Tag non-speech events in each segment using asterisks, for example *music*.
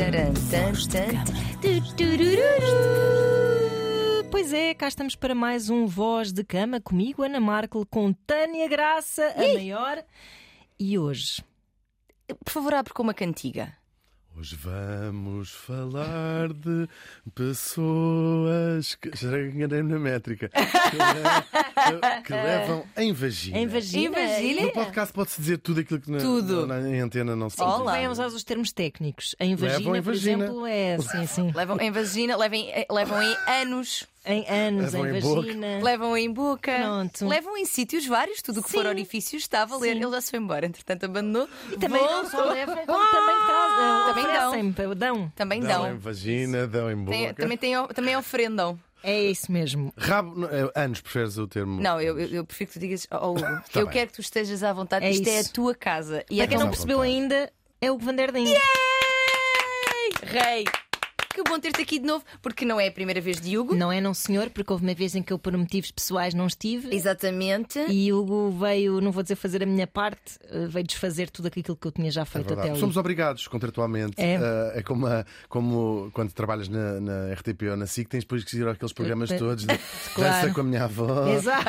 Taran, tan, tan. Tu, turururu. Pois é, cá estamos para mais um Voz de Cama comigo, Ana Markel, com Tânia Graça, a maior. E hoje, Por favor, abre com uma cantiga. Hoje vamos falar de pessoas que. Já enganei na métrica. Que, *laughs* le- que levam em vagina. em vagina. Em vagina? No podcast pode-se dizer tudo aquilo que na, Tudo. na, em antena não se convém usar os termos técnicos. Em vagina, Levam em por vagina. exemplo, é sim, sim. Levam em vagina, levam, em- levam em anos, Em anos, Levam em em boca. vagina. levam em boca, Pronto. levam em sítios vários, tudo o que for orifício está a valer. Sim. Ele já se foi embora, entretanto abandonou. E também não só levam, como também trazem. Também dão. oferecem, dão. Também Dão em dão. vagina, dão em boca. Tem- também, tem, também ofrendam. É isso mesmo. Rabo. é, anos, preferes o termo? Não, eu, eu, prefiro que tu digas, oh, Hugo, *laughs* eu bem. quero que tu estejas à vontade, É isto é a isso. tua casa. E Para é quem não percebeu vontade. ainda, é o Van der Ding. Rei! Que bom ter-te aqui de novo, porque não é a primeira vez de Hugo. Não é, não senhor, porque houve uma vez em que eu, por motivos pessoais, não estive. Exatamente. E Hugo veio, não vou dizer fazer a minha parte, eh, veio desfazer tudo aquilo que eu tinha já É feito verdade. até ali. Somos obrigados contratualmente. É. eh, é como, a- como quando trabalhas na, na RTP ou na SIC, tens depois que ir àqueles programas Eh, todos de *laughs* claro. dança com a minha avó. Exato.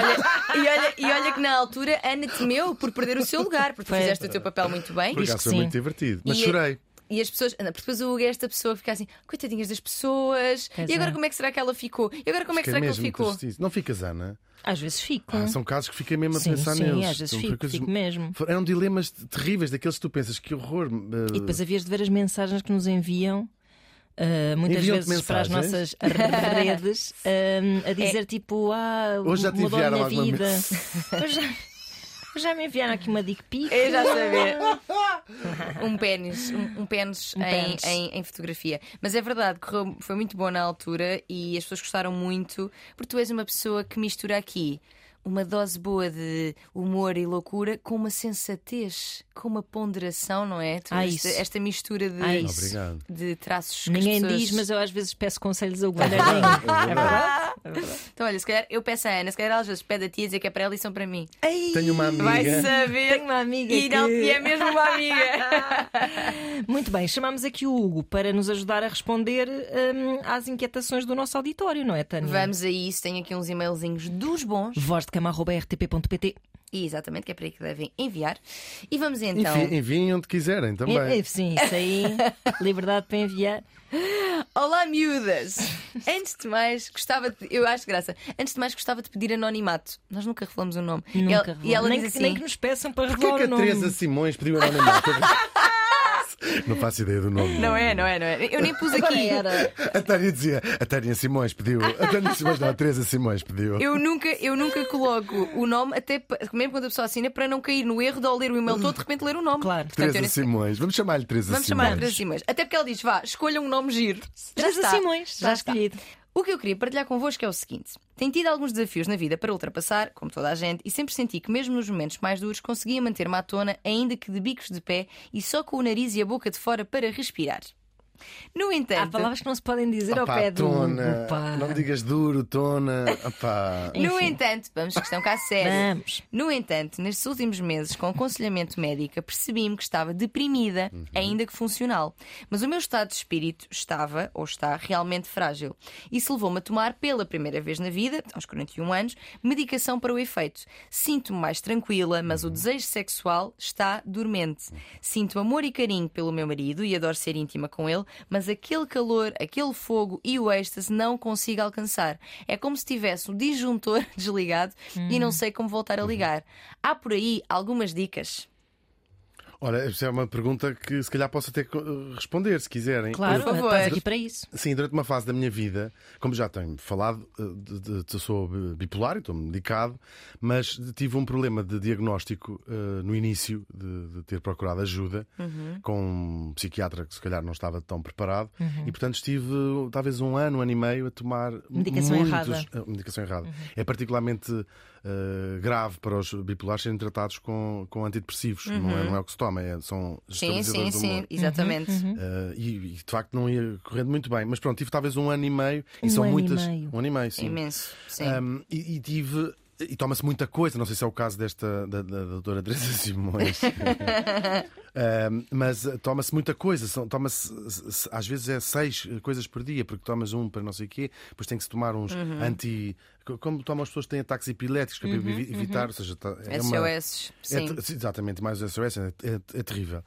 E olha, e olha que na altura Ana temeu por perder o seu lugar, porque tu Foi. fizeste o teu papel muito bem. Por acaso foi sim. muito divertido. Mas E- chorei. E as pessoas, Ana, porque depois o Hugo é esta pessoa que fica assim, coitadinhas das pessoas, Pois e agora é. como é que será que ela ficou? E agora como é que será que ele mesmo ficou? Não ficas, Ana? Às vezes fico. Ah, são casos que fiquei mesmo a sim, pensar sim, neles. às vezes São fico, coisas- fico mesmo. Eram dilemas terríveis, daqueles que tu pensas que horror. eh, E depois havias de ver as mensagens que nos enviam. uh, muitas Enviam-te vezes para as nossas redes um, *laughs* a dizer tipo ah, Hoje já te mudou a minha vida *laughs* hoje, já, hoje já me enviaram aqui uma dick pic Eu já sabia. *laughs* Um pênis, um, um pênis, Um em. Em, em fotografia. Mas é verdade, correu- foi muito bom na altura e as pessoas gostaram muito, porque tu és uma pessoa que mistura aqui uma dose boa de humor e loucura com uma sensatez, com uma ponderação, não é? Ah, esta, esta mistura de, Ah, isso. De traços ninguém as pessoas... diz mas eu às vezes peço conselhos ao *laughs* Guardarinho é verdade? Então, olha, se calhar eu peço à Ana, se calhar às vezes pede a ti a dizer que é para ela e são para mim. Tenho uma amiga. Vai saber. tenho uma amiga E, não, que... e é mesmo uma amiga. *laughs* muito bem, chamamos aqui o Hugo para nos ajudar a responder um, às inquietações do nosso auditório, não é Tânia? Vamos a isso, tenho aqui uns e-mailzinhos dos bons. vozdecama.rtp.pt E exatamente, que é para aí que devem enviar. E vamos então. Envi- Enviem onde quiserem também. É, é, Sim, isso aí, *laughs* liberdade para enviar. Olá, miúdas! Antes de mais, gostava de. Eu acho graça. Antes de mais, gostava de pedir anonimato. Nós nunca revelamos o nome. E Nunca ela- revelamos. e ela nem, diz que, assim: nem que nos peçam para Porquê revelar que o a nome. Teresa Simões pediu anonimato? *laughs* *laughs* Não faço ideia do nome. Não é, não é, não é. Eu nem pus aqui. era. A Tânia dizia, a Tânia Simões pediu. A Tânia Simões, não, a Teresa Simões pediu. Eu nunca, eu nunca coloco o nome, até mesmo quando a pessoa assina, para não cair no erro de ao ler o e-mail todo, de repente ler o nome. Claro. Portanto, Teresa Simões. Vamos chamar-lhe Teresa Vamos Simões. chamar a Teresa Simões. Até porque ela diz: vá, escolha um nome giro. Já Teresa. Simões, já já está. O que eu queria partilhar convosco é o seguinte: tenho tido alguns desafios na vida para ultrapassar, como toda a gente, e sempre senti que, mesmo nos momentos mais duros, conseguia manter-me à tona, ainda que de bicos de pé e só com o nariz e a boca de fora para respirar. No Há entanto, palavras que não se podem dizer ao Opá, pé do. tona. Opa. Não digas duro, tona. Opá. no enfim. entanto, vamos questão cá séria. Vamos. No entanto, nestes últimos meses, com aconselhamento médico, percebi-me que estava deprimida, ainda que funcional. Mas o meu estado de espírito estava, ou está, realmente frágil. Isso levou-me a tomar, pela primeira vez na vida, aos 41 anos, medicação para o efeito. Sinto-me mais tranquila, mas o desejo sexual está dormente. Sinto amor e carinho pelo meu marido e adoro ser íntima com ele, mas aquele calor, aquele fogo e o êxtase não consigo alcançar. É como se tivesse o disjuntor *laughs* desligado e não sei como voltar a ligar. Há por aí algumas dicas. Ora, essa é uma pergunta que se calhar posso até responder, se quiserem. Claro, Por favor. aqui para isso. Sim, durante uma fase da minha vida, como já tenho falado, eh, sou bipolar e estou medicado, mas tive um problema de diagnóstico eh, no início de, de ter procurado ajuda com um psiquiatra que se calhar não estava tão preparado e, portanto, estive talvez um ano, um ano e meio a tomar Medicação muitos, errada. eh, medicação errada. É particularmente eh, grave para os bipolares serem tratados com, com antidepressivos, não, é, não é o que se toma, é- são Sim, sim, sim, exatamente. Uh, e, e, de facto não ia correndo muito bem. Mas pronto, tive talvez um ano e meio e Um são ano e muitas. meio. Um ano e meio, sim. Imenso. Sim. Um, e, e tive. E toma-se muita coisa, não sei se é o caso desta da, da, da doutora Teresa *laughs* Simões, uh, mas toma-se muita coisa, toma-se às vezes é seis coisas por dia, porque tomas um para não sei o quê, depois tem que se tomar uns uhum. anti. Como tomam as pessoas que têm ataques epiléticos, que é para uhum, evitar, uhum. ou seja, é SOS. Uma, sim. É, exatamente, mais SOS, é, é, é terrível.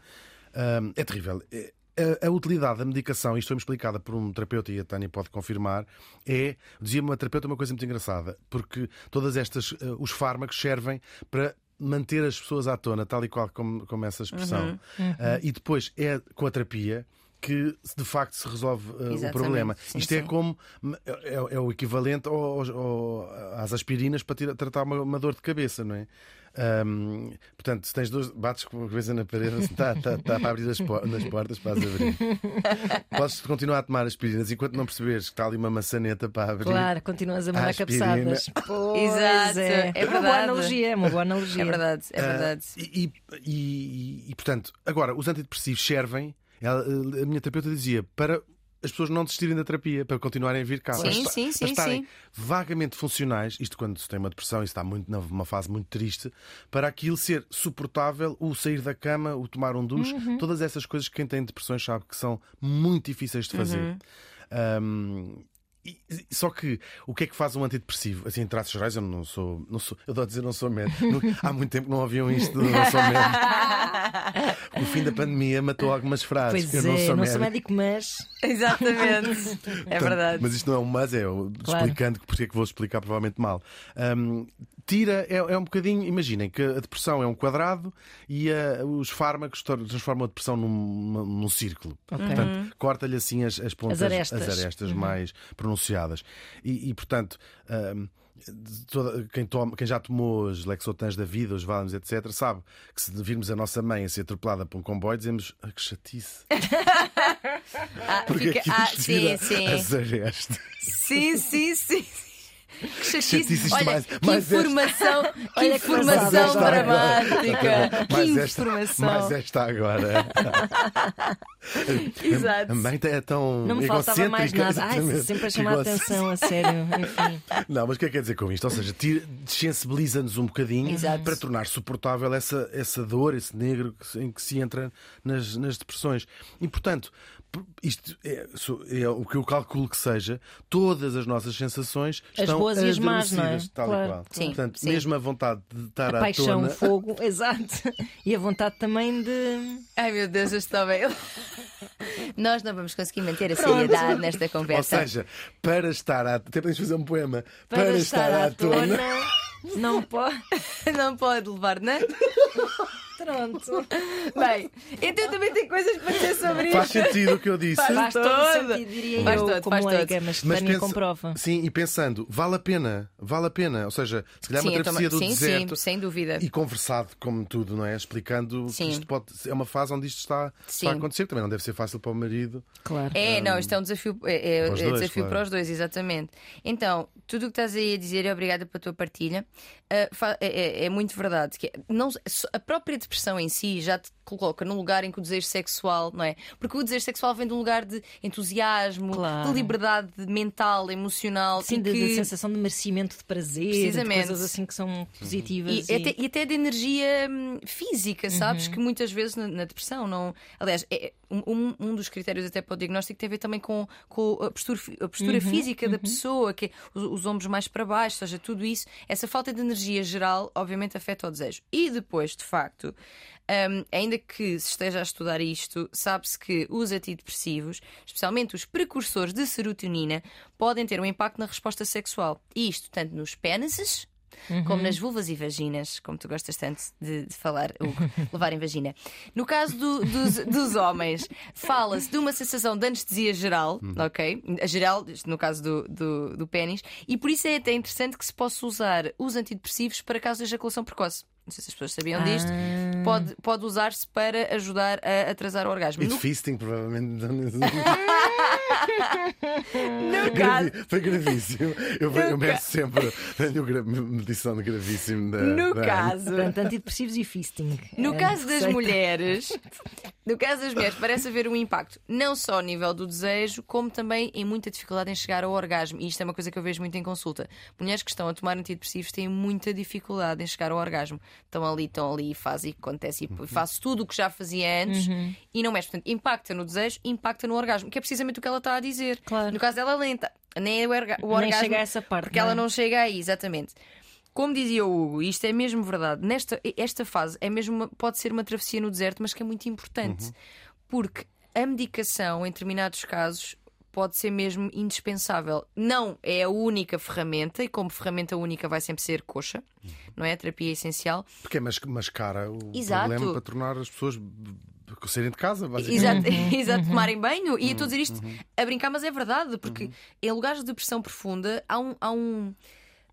é terrível. É, a, a, utilidade da medicação, isto foi-me explicada por um terapeuta e a Tânia pode confirmar, é, dizia-me uma terapeuta uma coisa muito engraçada, porque todas estas, uh, os fármacos servem para manter as pessoas à tona, tal e qual como, como essa expressão. Uhum, uhum. Uh, e depois é com a terapia que de facto se resolve uh, o problema. Sim, Isto é sim. é como é, é, o equivalente ao, ao, às aspirinas para tirar, tratar uma, uma, dor de cabeça, não é? Um, portanto, se tens dois, bates com a cabeça na parede, está, está, está para abrir as, nas portas para as abrir. *laughs* Podes continuar a tomar aspirinas enquanto não perceberes que está ali uma maçaneta para abrir. Claro, continuas a mandar cabeçadas. *laughs* Exato, é, é, uma boa analogia, é uma boa analogia. É verdade, é verdade. Uh, e, e, e, e, portanto, agora, os antidepressivos servem ela, a minha terapeuta dizia para as pessoas não desistirem da terapia, para continuarem a vir cá. Sim, para, sim, sim, para estarem sim. vagamente funcionais, isto quando se tem uma depressão e está muito numa fase muito triste, para aquilo ser suportável, o sair da cama, o tomar um duche, uhum. todas essas coisas que quem tem depressões sabe que são muito difíceis de fazer. Uhum. Um, só que o que é que faz um antidepressivo? Assim, em traços gerais, eu não sou. Não sou eu estou a dizer, não sou médico. *laughs* Há muito tempo não ouviam isto do não sou médico. O fim da pandemia matou algumas frases. Pois eu não, é, sou, não médico. sou médico, mas. Exatamente. *laughs* é verdade. Mas isto não é um mas, é claro. explicando porque é que vou explicar provavelmente mal. Um, tira, é, é, um bocadinho. Imaginem que a depressão é um quadrado e uh, os fármacos transformam a depressão num, num círculo. Okay. Portanto, uhum. corta-lhe assim as, as pontas, as arestas, as arestas uhum. mais pronunciadas. E, e portanto. Toda, quem, toma, quem já tomou os Lexotans da vida, os Valiums, etc., sabe que se virmos a nossa mãe a ser atropelada por um comboio, dizemos ah, que chatice. *laughs* ah, Porque fica... ah, sim, sim. as arestas. Sim, sim, sim. Que chatice. Olha, mais, que mais informação, esta... que informação dramática. Mais que esta, informação. Mais esta agora. *laughs* Exato. A mãe é tão Não me faltava mais nada. Ai, sempre a chamar a atenção, a sério. Enfim. *laughs* Não, mas o que é que quer dizer com isto? Ou seja, desensibiliza-nos um bocadinho Exato. para tornar suportável essa, essa dor, esse negro em que se entra nas, nas depressões. E, portanto, isto é, é, o que eu calculo que seja, todas as nossas sensações as estão boas e as más, não é? tal claro. e qual. Sim, Portanto, sim. mesmo a vontade de estar a à paixão, tona... o fogo, *laughs* exato. E a vontade também de. Ai meu Deus, eu estou bem. *laughs* Nós não vamos conseguir manter a seriedade nesta conversa. Ou seja, para estar à. Até podemos fazer um poema. Para, para estar, estar à tona. tona não pode. *laughs* não pode levar, não? Pronto. *laughs* Bem, então também tem coisas para dizer sobre isso. Faz sentido o que eu disse. Faz, faz todo sentido, diria faz eu, todo, como faz leiga, mas, mas pensa, comprova. Sim, e pensando, vale a pena, vale a pena. Ou seja, se calhar sim, uma travessia do sim, deserto. Sim, sem dúvida. E conversado, como tudo, não é? Explicando sim. que isto pode é uma fase onde isto está, está, a acontecer. Também não deve ser fácil para o marido. Claro. É, um, não, isto é um desafio, é, é, para, é dois, desafio claro. para os dois, exatamente. Então, tudo o que estás aí a dizer, é obrigada pela tua partilha, uh, é, é, é, muito verdade. Que não, a própria depressão em si já te coloca num lugar em que o desejo sexual, não é? Porque o desejo sexual vem de um lugar de entusiasmo, claro. de liberdade mental, emocional, Sim, de, que... de, sensação de merecimento de prazer, Precisamente. de coisas assim que são positivas. E, e... Até, e até, de energia hum, física, sabes? Uhum. Que muitas vezes na, na depressão não. Aliás, é, um, um, dos critérios até para o diagnóstico tem a ver também com, com a postura, a postura uhum, física uhum. da pessoa, que é os, os, ombros mais para baixo, ou seja, tudo isso, essa falta de energia geral, obviamente, afeta o desejo. E depois, de facto, um, ainda que se esteja a estudar isto, sabe-se que os antidepressivos, especialmente os precursores de serotonina, podem ter um impacto na resposta sexual. E isto tanto nos pênises Uhum. como nas vulvas e vaginas, como tu gostas tanto de, de falar, o *laughs* levar em vagina. No caso do, dos, dos, homens, fala-se de uma sensação de anestesia geral, uhum. ok? A geral, no caso do, do, do pênis, e por isso é até interessante que se possa usar os antidepressivos para casos de ejaculação precoce. Não sei se as pessoas sabiam ah. disto. Pode, pode usar-se para ajudar a atrasar o orgasmo. E no... fisting, provavelmente. *laughs* no caso... Foi gravíssimo. Eu, no eu meço sempre. Tenho medição de gravíssimo da. No da... caso. Portanto, antidepressivos e fisting. No é, caso das mulheres, *laughs* No caso das mulheres, parece haver um impacto não só ao nível do desejo, como também em muita dificuldade em chegar ao orgasmo. E isto é uma coisa que eu vejo muito em consulta. Mulheres que estão a tomar antidepressivos têm muita dificuldade em chegar ao orgasmo. Estão ali, estão ali, fazem e acontece e faço tudo o que já fazia antes e não mexe. Portanto, impacta no desejo, impacta no orgasmo, que é precisamente o que ela está a dizer. Claro. No caso dela, lenta. Nem o, orga- o Nem orgasmo. chega a essa parte, Porque não é? ela não chega aí, exatamente. Como dizia o Hugo, isto é mesmo verdade. Nesta esta fase é mesmo uma- pode ser uma travessia no deserto, mas que é muito importante. Porque a medicação, em determinados casos, pode ser mesmo indispensável. Não é a única ferramenta, e como ferramenta única vai sempre ser coxa, não é? A terapia é essencial. Porque é mas- mascara o Exato. problema para tornar as pessoas saírem de casa, basicamente. Exato, Uhum. *laughs* exato, tomarem banho. E eu estou a dizer isto a brincar, mas é verdade, porque em lugares de depressão profunda há um. Há um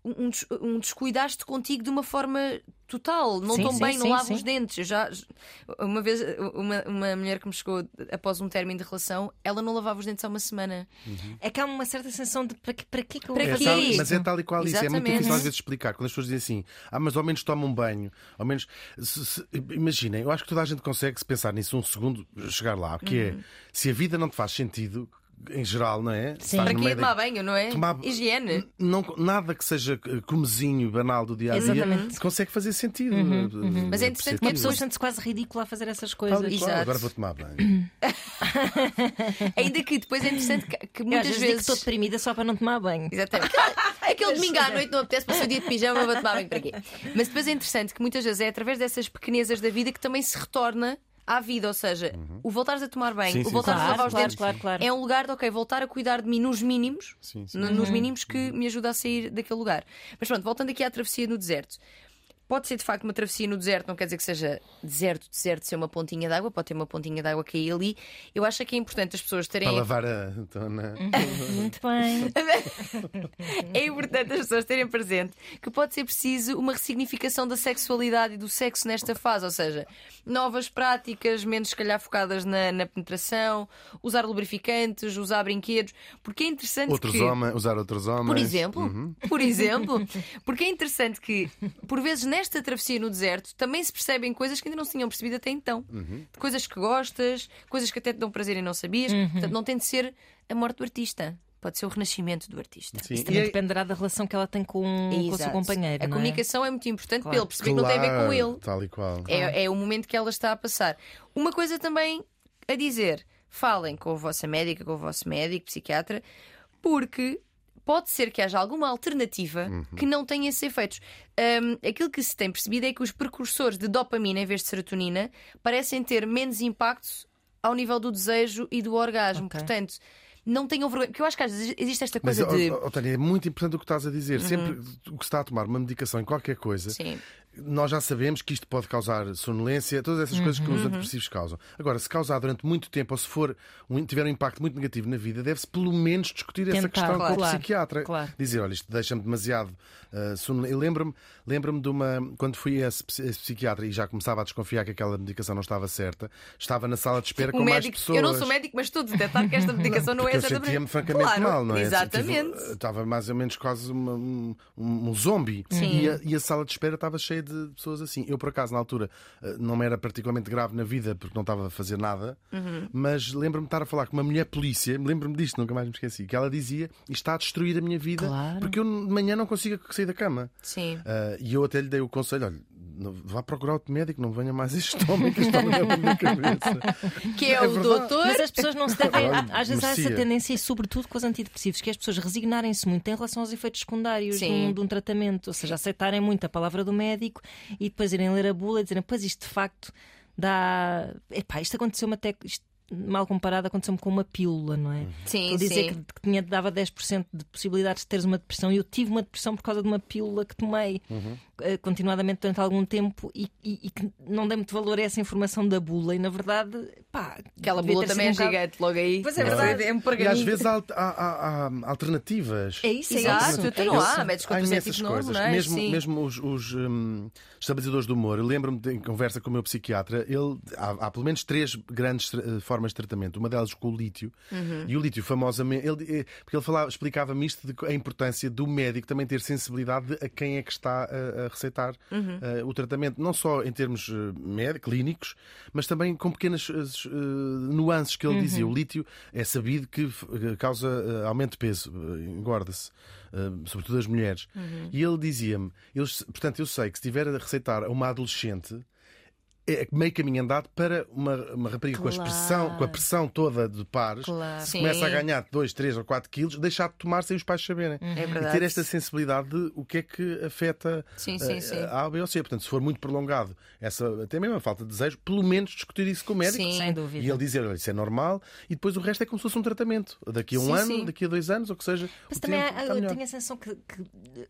um, um descuidaste contigo de uma forma total, não Sim, tão sim, bem, não sim, lavo sim. os dentes. Eu já uma vez uma, uma mulher que me chegou após um término de relação, ela não lavava os dentes há uma semana. É que há uma certa sensação de para que, para que, Para É tal- mas é tal e qual isso. É muito Exatamente. difícil às vezes explicar. Quando as pessoas dizem assim, ah, mas ao menos toma um banho, ao menos. se- se- imaginem, eu acho que toda a gente consegue, se pensar nisso um segundo, chegar lá, que é se a vida não te faz sentido, em geral, não é? Sim. Estás Para que da- tomar banho, não é? Tomar- Higiene. Não, nada que seja eh, comezinho, banal do dia a dia, Exatamente. consegue fazer sentido. Mas é interessante que a pessoa sente-se quase ridícula a fazer essas coisas. Exato. agora vou tomar banho. *laughs* Ainda que depois é interessante que, que muitas vezes digo que estou deprimida só para não tomar banho. Exatamente. *laughs* Aquele, aquele domingo à noite não apetece para o seu dia de pijama, vou tomar banho para quê? Mas depois é interessante que muitas vezes é através dessas pequenezas da vida que também se retorna à vida. Ou seja, o voltares a tomar banho, Sim, o voltares sim. a lavar os Claro, dentes, claro, claro. é um lugar de, ok, voltar a cuidar de mim nos mínimos, Sim, sim. no- nos mínimos que me ajuda a sair daquele lugar. Mas pronto, voltando aqui à travessia no deserto. Pode ser de facto uma travessia no deserto, não quer dizer que seja deserto, deserto ser uma pontinha d'água, pode ter uma pontinha d'água é ali. Eu acho que é importante as pessoas terem Para lavar a dona. Muito bem. *laughs* É importante as pessoas terem presente que pode ser preciso uma ressignificação da sexualidade e do sexo nesta fase, ou seja, novas práticas, menos se calhar focadas na, na penetração, usar lubrificantes, usar brinquedos, porque é interessante Outros que. homens, usar outros homens. Por exemplo, Uhum. por exemplo, porque é interessante que, por vezes, nesta travessia no deserto, também se percebem coisas que ainda não se tinham percebido até então. Uhum. De coisas que gostas, coisas que até te dão prazer e não sabias. Portanto, não tem de ser a morte do artista, pode ser o renascimento do artista. Sim. Isso também E é- dependerá da relação que ela tem com, com o seu companheiro. A não é? comunicação é? muito importante Claro. para ele perceber que não tem a ver com Claro, ele. Tal e qual. É, é o momento que ela está a passar. Uma coisa também a dizer: falem com a vossa médica, com o vosso médico, psiquiatra, porque pode ser que haja alguma alternativa que não tenha esses efeitos. Hum, aquilo que se tem percebido é que os precursores de dopamina em vez de serotonina parecem ter menos impacto ao nível do desejo e do orgasmo. Ok. Portanto, não tenham vergonha. Porque eu acho que às vezes existe esta Mas, coisa ó, de. Tânia, é muito importante o que estás a dizer. Sempre o que se está a tomar uma medicação em qualquer coisa, Sim. Nós já sabemos que isto pode causar sonolência, todas essas coisas que Uhum. os antidepressivos causam. Agora, se causar durante muito tempo ou se for um- tiver um impacto muito negativo na vida, deve-se pelo menos discutir essa Tentar, questão com o claro, psiquiatra. claro. Dizer, olha, isto deixa-me demasiado uh, sonolento. Eu lembro-me lembro de uma. Quando fui a esse, esse psiquiatra e já começava a desconfiar que aquela medicação não estava certa, estava na sala de espera O com mais médico, pessoas. eu não sou médico, mas estou a detectar que esta medicação não é Porque eu sentia-me francamente Claro, mal, não é? Exatamente. Tive- Estava mais ou menos quase uma- um, um, um zombie. E a, e a sala de espera estava cheia de pessoas assim. Eu, por acaso, na altura, eh, não me era particularmente grave na vida porque não estava a fazer nada, Uhum. mas lembro-me de estar a falar com uma mulher polícia, lembro-me disto, nunca mais me esqueci, que ela dizia isto está a destruir a minha vida Claro. porque eu de manhã não consigo sair da cama. Sim. Ah, e eu até lhe dei o conselho: olha, não- vá procurar outro médico, não venha mais este homem que este homem leva na minha cabeça. Que é, o verdade. doutor. Mas as pessoas não se devem. Olha, Às vezes há essa tendência, e sobretudo com os antidepressivos, que é as pessoas resignarem-se muito em relação aos efeitos secundários de um, de um tratamento. Ou seja, aceitarem muito a palavra do médico e depois irem ler a bula e dizerem, pois isto de facto dá. Epá, isto aconteceu-me até. Isto, mal comparado, aconteceu-me com uma pílula, não é? Sim, Estou a dizer sim. que, que tinha, dava 10% de possibilidades de teres uma depressão e eu tive uma depressão por causa de uma pílula que tomei eh, continuadamente durante algum tempo e, e- e que não dei muito valor a essa informação da bula e na verdade, pá, Aquela bula também é um gigante, logo aí. Pois é verdade. É um E às vezes há, há- há- há alternativas. É isso, é Exato, isso. então é não há novo, coisas. não é? Mesmo, Sim. mesmo os, os, hum, estabilizadores do humor. Eu lembro-me de, em conversa com o meu psiquiatra, ele, há, há pelo menos três grandes eh, formas de tratamento. Uma delas com o lítio. Uhum. E o lítio, famosamente, ele, eh, porque ele falava, explicava-me isto de a importância do médico também ter sensibilidade de a quem é que está a, a receitar Uhum. eh, o tratamento, não só em termos eh, médicos, clínicos, mas também com pequenas eh, nuances que ele Uhum. dizia. O lítio é sabido que causa eh, aumento de peso, engorda-se, sobretudo as mulheres. Uhum. E ele dizia-me, portanto, eu sei que se tiver a receitar a uma adolescente. É meio caminho andado para uma, uma rapariga com, a Claro. expressão, com a pressão toda de pares, Claro. se Sim. começa a ganhar 2, 3 ou 4 quilos, deixar de tomar sem os pais saberem. É E verdade. ter esta sensibilidade de o que é que afeta Sim, sim, eh, sim. a A, B ou C. Portanto, se for muito prolongado, essa, até mesmo a falta de desejo, pelo menos discutir isso com o médico. Sim. Sem dúvida. E ele dizer, olha, isso é normal, e depois o resto é como se fosse um tratamento. Daqui a um Sim, ano, sim. daqui a dois anos, ou que seja. Mas também há- eu tenho a sensação que, que,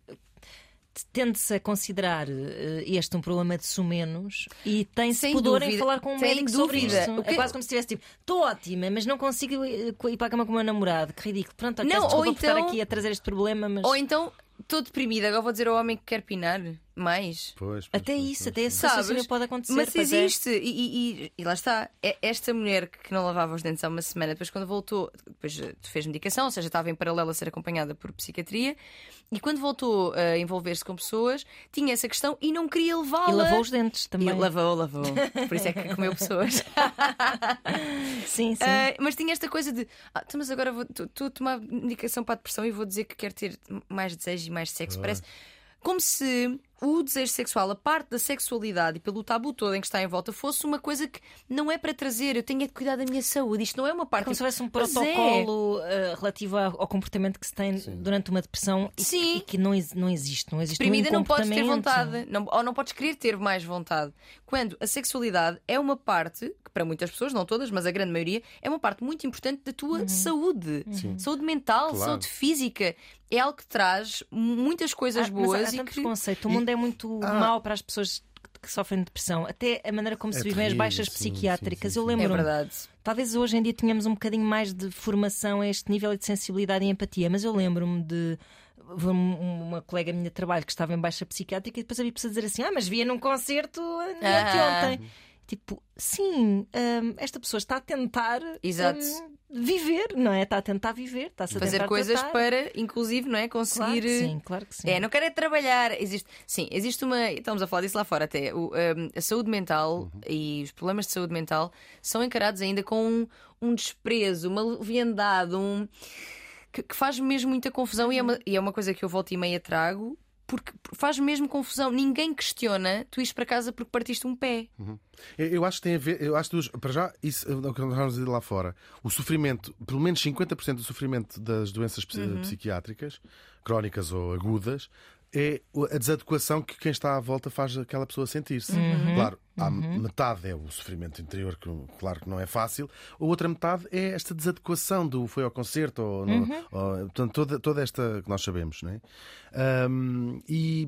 tende-se a considerar eh, este um problema de sumenos e tem-se pudor em dúvida. falar com um Sem médico sobre dúvida. O que- É quase como se estivesse tipo, estou ótima, mas não consigo ir ir para a cama com o meu namorado. Que ridículo. Pronto, Não, ou por estar então- aqui a trazer este problema, mas Ou então, estou deprimida, agora vou dizer ao homem que quer pinar mais. Pois, pois, até pois, isso, pois, até pois. esse Sabes? raciocínio pode acontecer. Mas é. existe, e, e- e- e lá está. É esta mulher que não lavava os dentes há uma semana, depois quando voltou, depois eh, fez medicação, ou seja, estava em paralelo a ser acompanhada por psiquiatria, e quando voltou a envolver-se com pessoas, tinha essa questão e não queria levá-la. E lavou os dentes E também. lavou, lavou. Por isso é que comeu pessoas. *laughs* Sim, sim. Ah, mas tinha esta coisa de ah, então, mas agora vou- estou a tomar medicação para a depressão e vou dizer que quero ter mais desejo e mais sexo. Parece como se o desejo sexual, a parte da sexualidade e pelo tabu todo em que está em volta, fosse uma coisa que não é para trazer. Eu tenho é de cuidar da minha saúde. Isto não é uma parte. Como se houvesse um é. protocolo eh, relativo ao, comportamento que se tem durante uma depressão e, Sim. e que não, não existe. Não existe Deprimida um não podes ter vontade, não- ou não podes querer ter mais vontade. Quando a sexualidade é uma parte, que para muitas pessoas, não todas, mas a grande maioria, é uma parte muito importante da tua saúde. Saúde mental, Claro. saúde física. É algo que traz muitas coisas Ah, mas boas há e tanto que. preconceito. O mundo é muito Ah. mau para as pessoas que- sofrem de depressão. Até a maneira como É se vivem as baixas sim, psiquiátricas. sim, sim, Eu sim. É lembro-me. verdade. Talvez hoje em dia tenhamos um bocadinho mais de formação a este nível de sensibilidade e empatia, mas eu lembro-me de um- uma colega minha de trabalho que estava em baixa psiquiátrica e depois havia pessoas a dizer assim: Ah, mas via num concerto Ah. anteontem. Tipo, sim, hum, esta pessoa está a tentar Exato. hum, viver, não é? Está a tentar viver, está-se a Fazer tentar coisas tratar. para, inclusive, não é? Claro Conseguir. que sim, claro que sim. É, não quero é trabalhar. Existe, sim, existe uma. Estamos a falar disso lá fora até. O, um, a saúde mental e os problemas de saúde mental são encarados ainda com um, um desprezo, uma leviandade, um. Que, que faz mesmo muita confusão e, é uma, e é uma coisa que eu volto e meia trago. Porque faz mesmo confusão. Ninguém questiona tu ires para casa porque partiste um pé. Eu, eu acho que tem a ver, eu acho que, para já, isso é o que nós vamos dizer lá fora. O sofrimento, pelo menos 50% do sofrimento das doenças psi- psiquiátricas, crónicas ou agudas, é a desadequação que quem está à volta faz aquela pessoa sentir-se. Claro, há metade é o sofrimento interior, que claro que não é fácil, a outra metade é esta desadequação do foi ao concerto, ou, não- ou- portanto, toda, toda esta que nós sabemos, não é? Ahm, e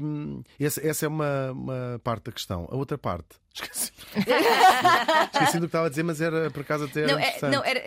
essa, essa é uma, uma parte da questão. A outra parte, *laughs* esqueci. *laughs* esqueci do que estava a dizer, mas era por acaso até era Não, é, interessante. não, era.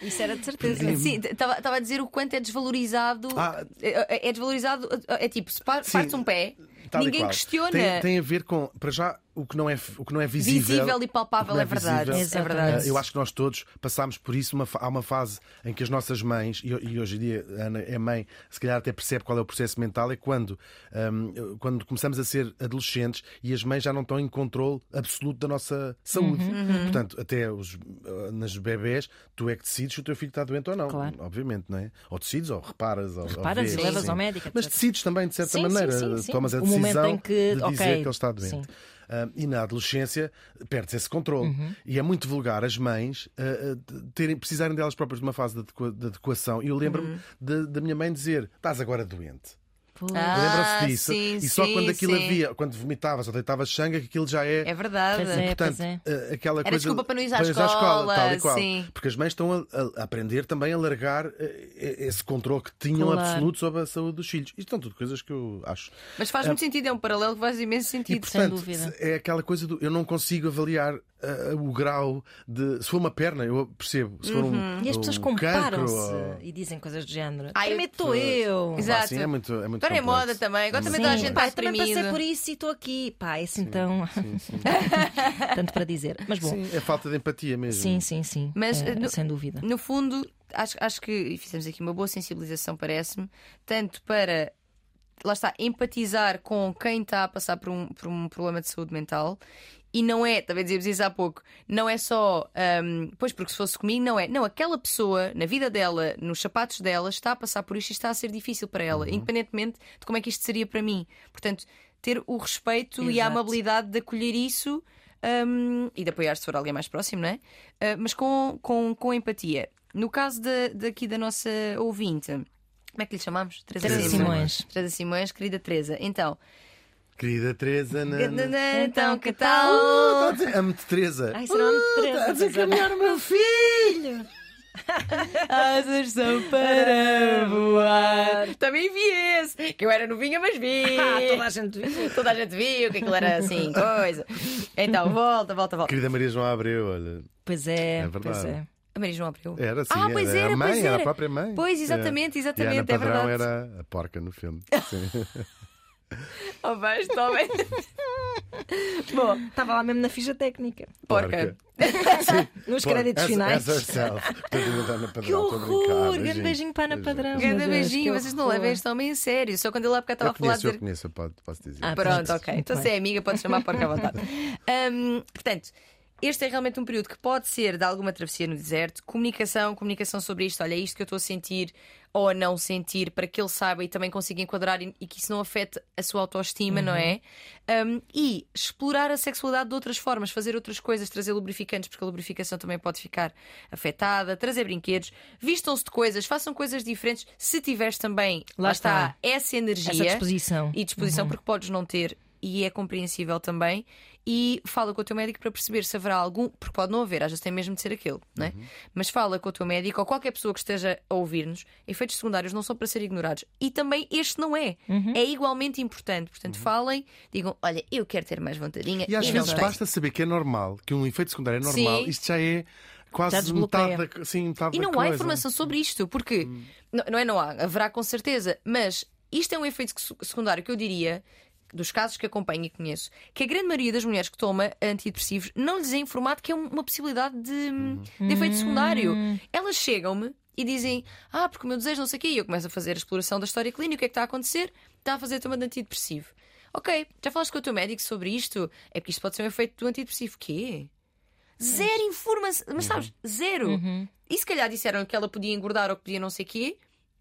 É- *laughs* Isso era de certeza. Sim, estava a dizer o quanto é desvalorizado. Ah. É, é desvalorizado. É tipo, se partes um pé, Tal e ninguém questiona. Tem, tem a ver com, para já, o que não é, o que não é visível. Visível e palpável, o que não é verdade. visível. É verdade. Ah, Eu acho que nós todos passámos por isso. Uma, há uma fase em que as nossas mães, e, e hoje em dia a Ana é mãe, se calhar até percebe qual é o processo mental, é quando, ahm, quando começamos a ser adolescentes e as mães já não estão em controle absoluto da nossa saúde. Uhum. Portanto, até os, ah, nas bebés, tu é que decides se o teu filho está doente ou não. Claro. Obviamente, não é? Ou decides, ou reparas, ou, ou Reparas e vês, levas sim. ao médico, Mas decides também, de certa Sim, sim, maneira, sim, sim. tomas a momento em que, de dizer ok, que ele está doente. sim. Ah, e na adolescência perde-se esse controle. Uhum. E é muito vulgar as mães ah, terem, precisarem delas próprias de uma fase de, adequa- de adequação. E eu lembro-me Uhum. da minha mãe dizer: estás agora doente. Ah, Lembram-se disso? sim, e só sim, quando aquilo sim. havia, quando vomitavas ou deitavas sangue, é que aquilo já é. É verdade. Pois é. Portanto, pois é. eh, aquela Era coisa desculpa para não ir à para escola, tal e qual. sim. Porque as mães estão a, a aprender também a largar eh, esse controle que tinham Claro. absoluto sobre a saúde dos filhos. Isto são tudo coisas que eu acho. Mas faz muito sentido, é um paralelo que faz imenso E sentido. portanto, dúvida. é aquela coisa do eu não consigo avaliar ah, o grau de. Se for uma perna, eu percebo. Se for um, Uhum. E as pessoas um comparam-se cancro, e dizem coisas do género. Ai, Primeiro estou eu. Pá, Exato. assim, é muito, é muito Agora é complexo. moda também. Agora também Sim, toda a gente pá, está também passei por isso e estou aqui. Pá, esse então. *laughs* Tanto para dizer. Mas bom, Sim, é falta de empatia mesmo. sim, sim, sim. Mas, É, no- sem dúvida. No fundo, acho, acho que e fizemos aqui uma boa sensibilização, parece-me, tanto para lá está, empatizar com quem está a passar por um, por um problema de saúde mental. E não é, também dizíamos isso há pouco, não é só, hum, pois porque se fosse comigo, não é. Não, aquela pessoa, na vida dela, nos sapatos dela, está a passar por isto e está a ser difícil para ela, independentemente de como é que isto seria para mim. Portanto, ter o respeito e a Exato. amabilidade de acolher isso hum, e de apoiar se for alguém mais próximo, não é? Ah, mas com, com, com empatia. No caso da- daqui da nossa ouvinte, como é que lhe chamamos? Teresa Teresa Simões. Teresa Simões, querida Teresa. Então, Querida Teresa, na, na... então que Uh, tal? tá a dizer, Amo-te, Teresa. Ai, será muito Uh, Teresa, tá a pois é. desencaminhar o meu filho. *laughs* Asas são para voar. Também vi esse, que eu era novinha, mas vi. *laughs* Ah, toda a gente viu. Toda a gente viu que aquilo era assim, *laughs* coisa. Então, volta, volta, volta. Querida Maria João Abreu, olha. Pois é, É verdade. pois é. A Maria João abriu. Era assim, Ah, pois era, era, a mãe, pois era era. a própria mãe. Pois, exatamente, É. exatamente, E a Ana é verdade. era a porca no filme. Sim. Oh, vais, toma. Bom, Estava lá mesmo na ficha técnica. porca. Nos Porca. créditos As- finais. as Padrão, Que horror! Grande beijinho para a Ana Padrão. Grande beijinho, vocês não levem este homem a sério. Só quando ele lá porque estava Eu a falar conheço, eu dizer. conheço, pode, posso dizer. Ah, Pronto, ok. Então se é amiga, pode chamar porca à vontade. *laughs* Hum, portanto, este é realmente um período que pode ser de alguma travessia no deserto, comunicação, comunicação sobre isto, olha, é isto que eu estou a sentir ou a não sentir, para que ele saiba e também consiga enquadrar e, e que isso não afete a sua autoestima, não é? Um, e explorar a sexualidade de outras formas, fazer outras coisas, trazer lubrificantes, porque a lubrificação também pode ficar afetada, trazer brinquedos, vistam-se de coisas, façam coisas diferentes. Se tiveres também, lá, Lá está, está. essa energia Essa disposição. e disposição, porque podes não ter, e é compreensível também. E fala com o teu médico para perceber se haverá algum, porque pode não haver, às vezes tem mesmo de ser aquele, não é? Mas fala com o teu médico ou qualquer pessoa que esteja a ouvir-nos. Efeitos secundários não são para ser ignorados. E também este não é. É igualmente importante. Portanto, falem, digam: olha, eu quero ter mais vontadinha. E às não vezes tenho." basta saber que é normal, que um efeito secundário é normal. Sim. Isto já é quase metade da, sim, metade E não coisa. há informação sobre isto, porque não, não é não há, haverá com certeza, mas isto é um efeito sec- secundário que eu diria, dos casos que acompanho e conheço, que a grande maioria das mulheres que toma antidepressivos não lhes é informado que é um- uma possibilidade de, de efeito secundário. Elas chegam-me e dizem: Ah, porque o meu desejo não sei o quê, e eu começo a fazer a exploração da história clínica, o que é que está a acontecer? Está a fazer toma de antidepressivo. Ok, já falaste com o teu médico sobre isto? É porque isto pode ser um efeito do antidepressivo. Quê? Zero informação. Mas sabes, zero. E se calhar disseram que ela podia engordar ou que podia não sei o quê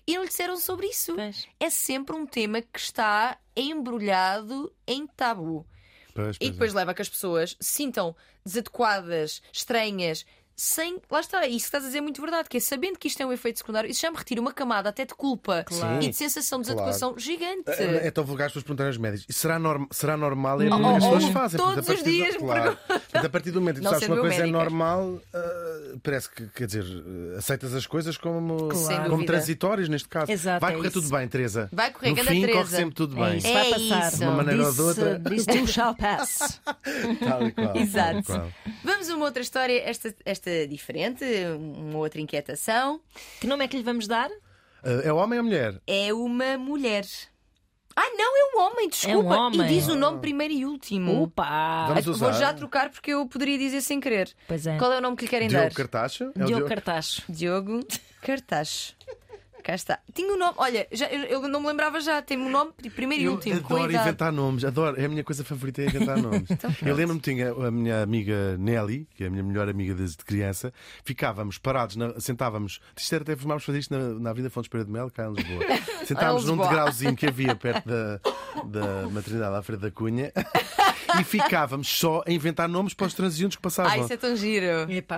e não lhe disseram sobre isso. Pois. É sempre um tema que está embrulhado em tabu. Pois, E pois depois é. leva a que as pessoas se sintam desadequadas, estranhas, sem. Lá está, isso que estás a dizer é muito verdade, que é sabendo que isto é um efeito secundário, isso já me retira uma camada até de culpa Claro. e de sensação de desadequação gigante. É, é tão vulgar as pessoas perguntarem aos médicos. Será, norm será normal? É Oh, as pessoas oh, fazem. todos Portanto, os dias do, claro. Portanto, a partir do momento em que Não sabes que uma coisa é médica. normal, ah, parece que, quer dizer, ah, aceitas as coisas como, Sem como transitórias, neste caso. Exato, Vai é correr isso. tudo bem, Teresa. Vai correr, no fim, Teresa. corre sempre tudo É bem. isso, É vai passar. isso. De uma maneira ou de This, outra. uh, This too shall pass. Tal e qual, tal e Exato. qual. Vamos a uma outra história, esta, esta diferente, uma outra inquietação. Que nome é que lhe vamos dar? Ah, é homem ou mulher? É uma mulher. Ah, não, é um homem, desculpa. É um homem. E diz o nome primeiro e último. Opa! Vamos Vou já trocar porque eu poderia dizer sem querer. Pois é. Qual é o nome que lhe querem Diogo dar? Cartacho? É o Diogo Cartacho. Diogo Cartacho. Cá está. Tinha o nome, olha, já, eu, não me lembrava já, tem um nome primeiro e Eu último. adoro idade. inventar nomes, adoro. É a minha coisa favorita é inventar *laughs* nomes. Então eu lembro-me tinha a minha amiga Nelly, que é a minha melhor amiga desde criança, ficávamos parados, na- sentávamos, isto era até formámos fazer isto na, na Avenida Fontes Pereira de Mel, cá em Lisboa. *laughs* Sentávamos num degrauzinho que havia perto da, da maternidade à Frente da Cunha e ficávamos só a inventar nomes para os transeuntes que passavam. Ah, isso é tão giro.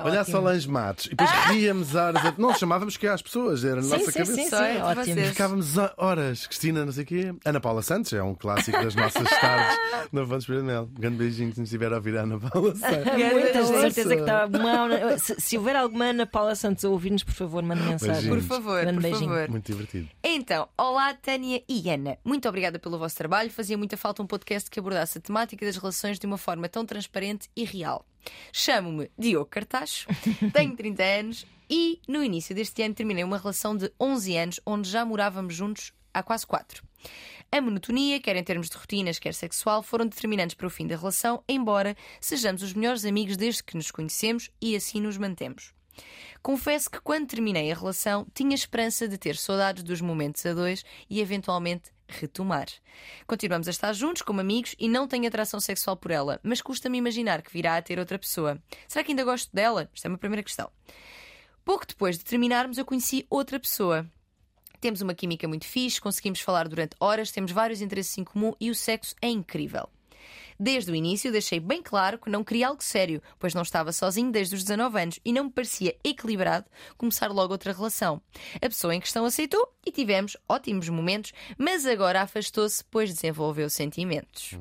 Olha ótimo. Solange Matos. E depois *laughs* ríamos horas. a- Não chamávamos que às pessoas, era na Sim, nossa sim, cabeça. Sim, Só é sim, ótimo. vocês. Ficávamos horas. Cristina, não sei o quê. Ana Paula Santos é um clássico das nossas tardes na Fontes. Um grande beijinho se nos estiver a ouvir a Ana Paula Santos. Muitas, de certeza que está uma... se, se houver alguma Ana Paula Santos a ouvir-nos, por favor, mande mensagem. Beijinhos. Por favor, Grande por beijinho. favor. Muito divertido. Então, olá Tânia e Ana. Muito obrigada pelo vosso trabalho. Fazia muita falta um podcast que abordasse a temática das relações de uma forma tão transparente e real. Chamo-me Diogo Cartacho, *laughs* tenho 30 anos e no início deste ano terminei uma relação de 11 anos onde já morávamos juntos há quase 4. A monotonia, quer em termos de rotinas, quer sexual, foram determinantes para o fim da relação, embora sejamos os melhores amigos desde que nos conhecemos e assim nos mantemos. Confesso que quando terminei a relação tinha esperança de ter saudades dos momentos a dois e eventualmente retomar. Continuamos a estar juntos como amigos e não tenho atração sexual por ela, mas custa-me imaginar que virá a ter outra pessoa. Será que ainda gosto dela? Esta é uma primeira questão. Pouco depois de terminarmos, eu conheci outra pessoa. Temos uma química muito fixe, conseguimos falar durante horas, temos vários interesses em comum e o sexo é incrível. Desde o início deixei bem claro que não queria algo sério, pois não estava sozinho desde os 19 anos e não me parecia equilibrado começar logo outra relação. A pessoa em questão aceitou e tivemos ótimos momentos, mas agora afastou-se, pois desenvolveu sentimentos.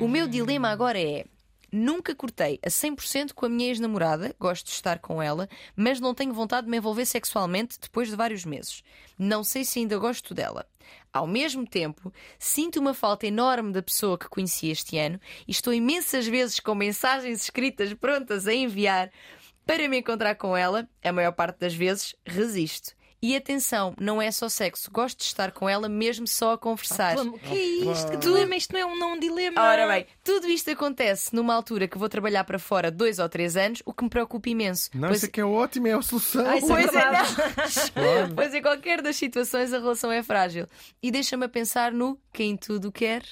O meu dilema agora é. Nunca cortei a 100% com a minha ex-namorada, gosto de estar com ela, mas não tenho vontade de me envolver sexualmente depois de vários meses. Não sei se ainda gosto dela. Ao mesmo tempo, sinto uma falta enorme da pessoa que conheci este ano e estou imensas vezes com mensagens escritas prontas a enviar para me encontrar com ela. A maior parte das vezes resisto. E atenção, não é só sexo, gosto de estar com ela mesmo só a conversar. O que é isto? Que dilema? Isto não é um, não é um dilema. Ora bem, tudo isto acontece numa altura que vou trabalhar para fora dois ou três anos, o que me preocupa imenso. Não, pois, isso é que é ótimo, é a solução. Ai, isso pois, é, não. *laughs* pois em qualquer das situações a relação é frágil. E deixa-me a pensar no quem tudo quer.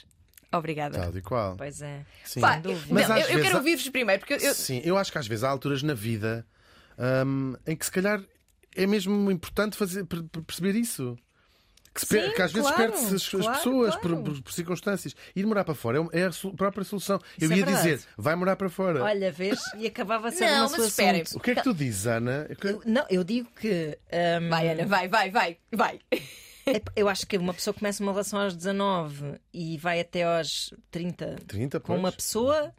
Obrigada. Tal e qual. Pois é. Sim. Pá, dúvida. Mas não, eu, eu quero ouvir-vos primeiro, porque eu, eu- Sim, eu acho que às vezes há alturas na vida hum, em que se calhar é mesmo importante fazer, per- per- perceber isso. Que, se per- Sim, que às vezes claro, perde-se as, as claro, pessoas claro. Por, por- por circunstâncias. Ir morar para fora é um- é a própria solução. eu Isso é ia verdade. dizer, vai morar para fora. Olha, vês? E acabava a ser Não, uma assunto. O que é que tu dizes, Ana? Eu- Não, eu digo que. hum, Vai, Ana, vai, vai, vai, vai. epá, Eu acho que uma pessoa começa uma relação aos 19 e vai até aos 30 30, com uma pessoa,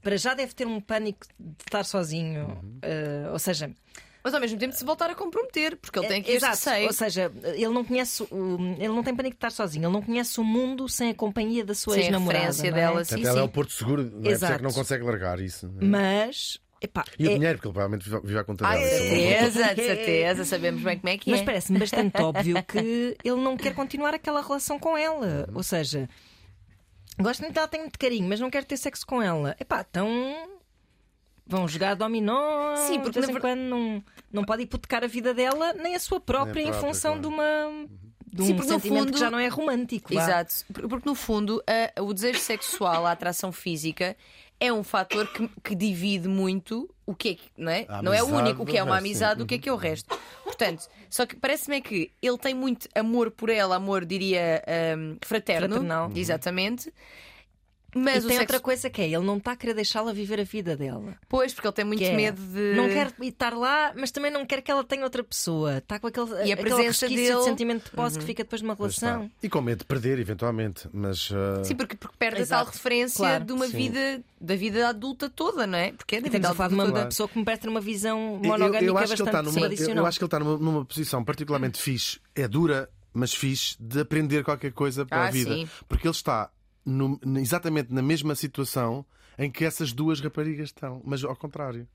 para já deve ter um pânico de estar sozinho. Uhum. Uh, ou seja, Mas ao mesmo tempo de se voltar a comprometer, porque ele tem este É, exato. receio. Ou seja, ele não conhece, o, ele não tem pânico de estar sozinho, ele não conhece o mundo sem a companhia da sua Sem a ex-namorada. é? dela, Portanto, sim, ela é sim. o Porto Seguro, não é? Por isso é Exato. que não consegue largar isso. é? Mas. Epá, E o é- dinheiro, porque ele provavelmente vive, à conta dela. de é certeza, de certeza, sabemos bem como é que Mas é. parece-me bastante *laughs* óbvio que ele não quer continuar aquela relação com ela. Ou seja, gosto muito dela, tenho muito carinho, mas não quero ter sexo com ela. Epá, então. Vão jogar dominó. Sim, porque de vez em quando não, não pode hipotecar a vida dela, nem a sua própria, a em própria, função claro. de uma. De um Sim, porque no sentimento fundo- que já não é romântico. Exato, Por- porque no fundo a- o desejo sexual, a atração física é um fator que, que divide muito o que é que, não é? Não é o único, o que é uma resto, amizade, sim. o que é que é o resto. Portanto, só que parece-me é que ele tem muito amor por ela, amor, diria, hum, fraterno. Fraternal. Exatamente. E Mas o tem sexo. outra coisa que é, ele não está a querer deixá-la viver a vida dela. Pois, porque ele tem muito Que é, medo de. Não quer estar lá, mas também não quer que ela tenha outra pessoa. Está com aquele, E a presença dele- de sentimento de posse que fica depois de uma relação. E com medo de perder, eventualmente. Mas. ah, Sim, porque, porque perde a Exato. tal referência Claro. de uma Sim. vida, da vida adulta toda, não é? Porque é da E vida a falar de uma adulta toda. pessoa que me parece ter uma visão Eu- monogâmica eu, acho que ele está bastante numa, eu, eu acho que ele está numa, numa posição particularmente fixe, é dura, mas fixe, de aprender qualquer coisa para Ah, a vida. sim. Porque ele está no- exatamente na mesma situação em que essas duas raparigas estão, mas ao contrário.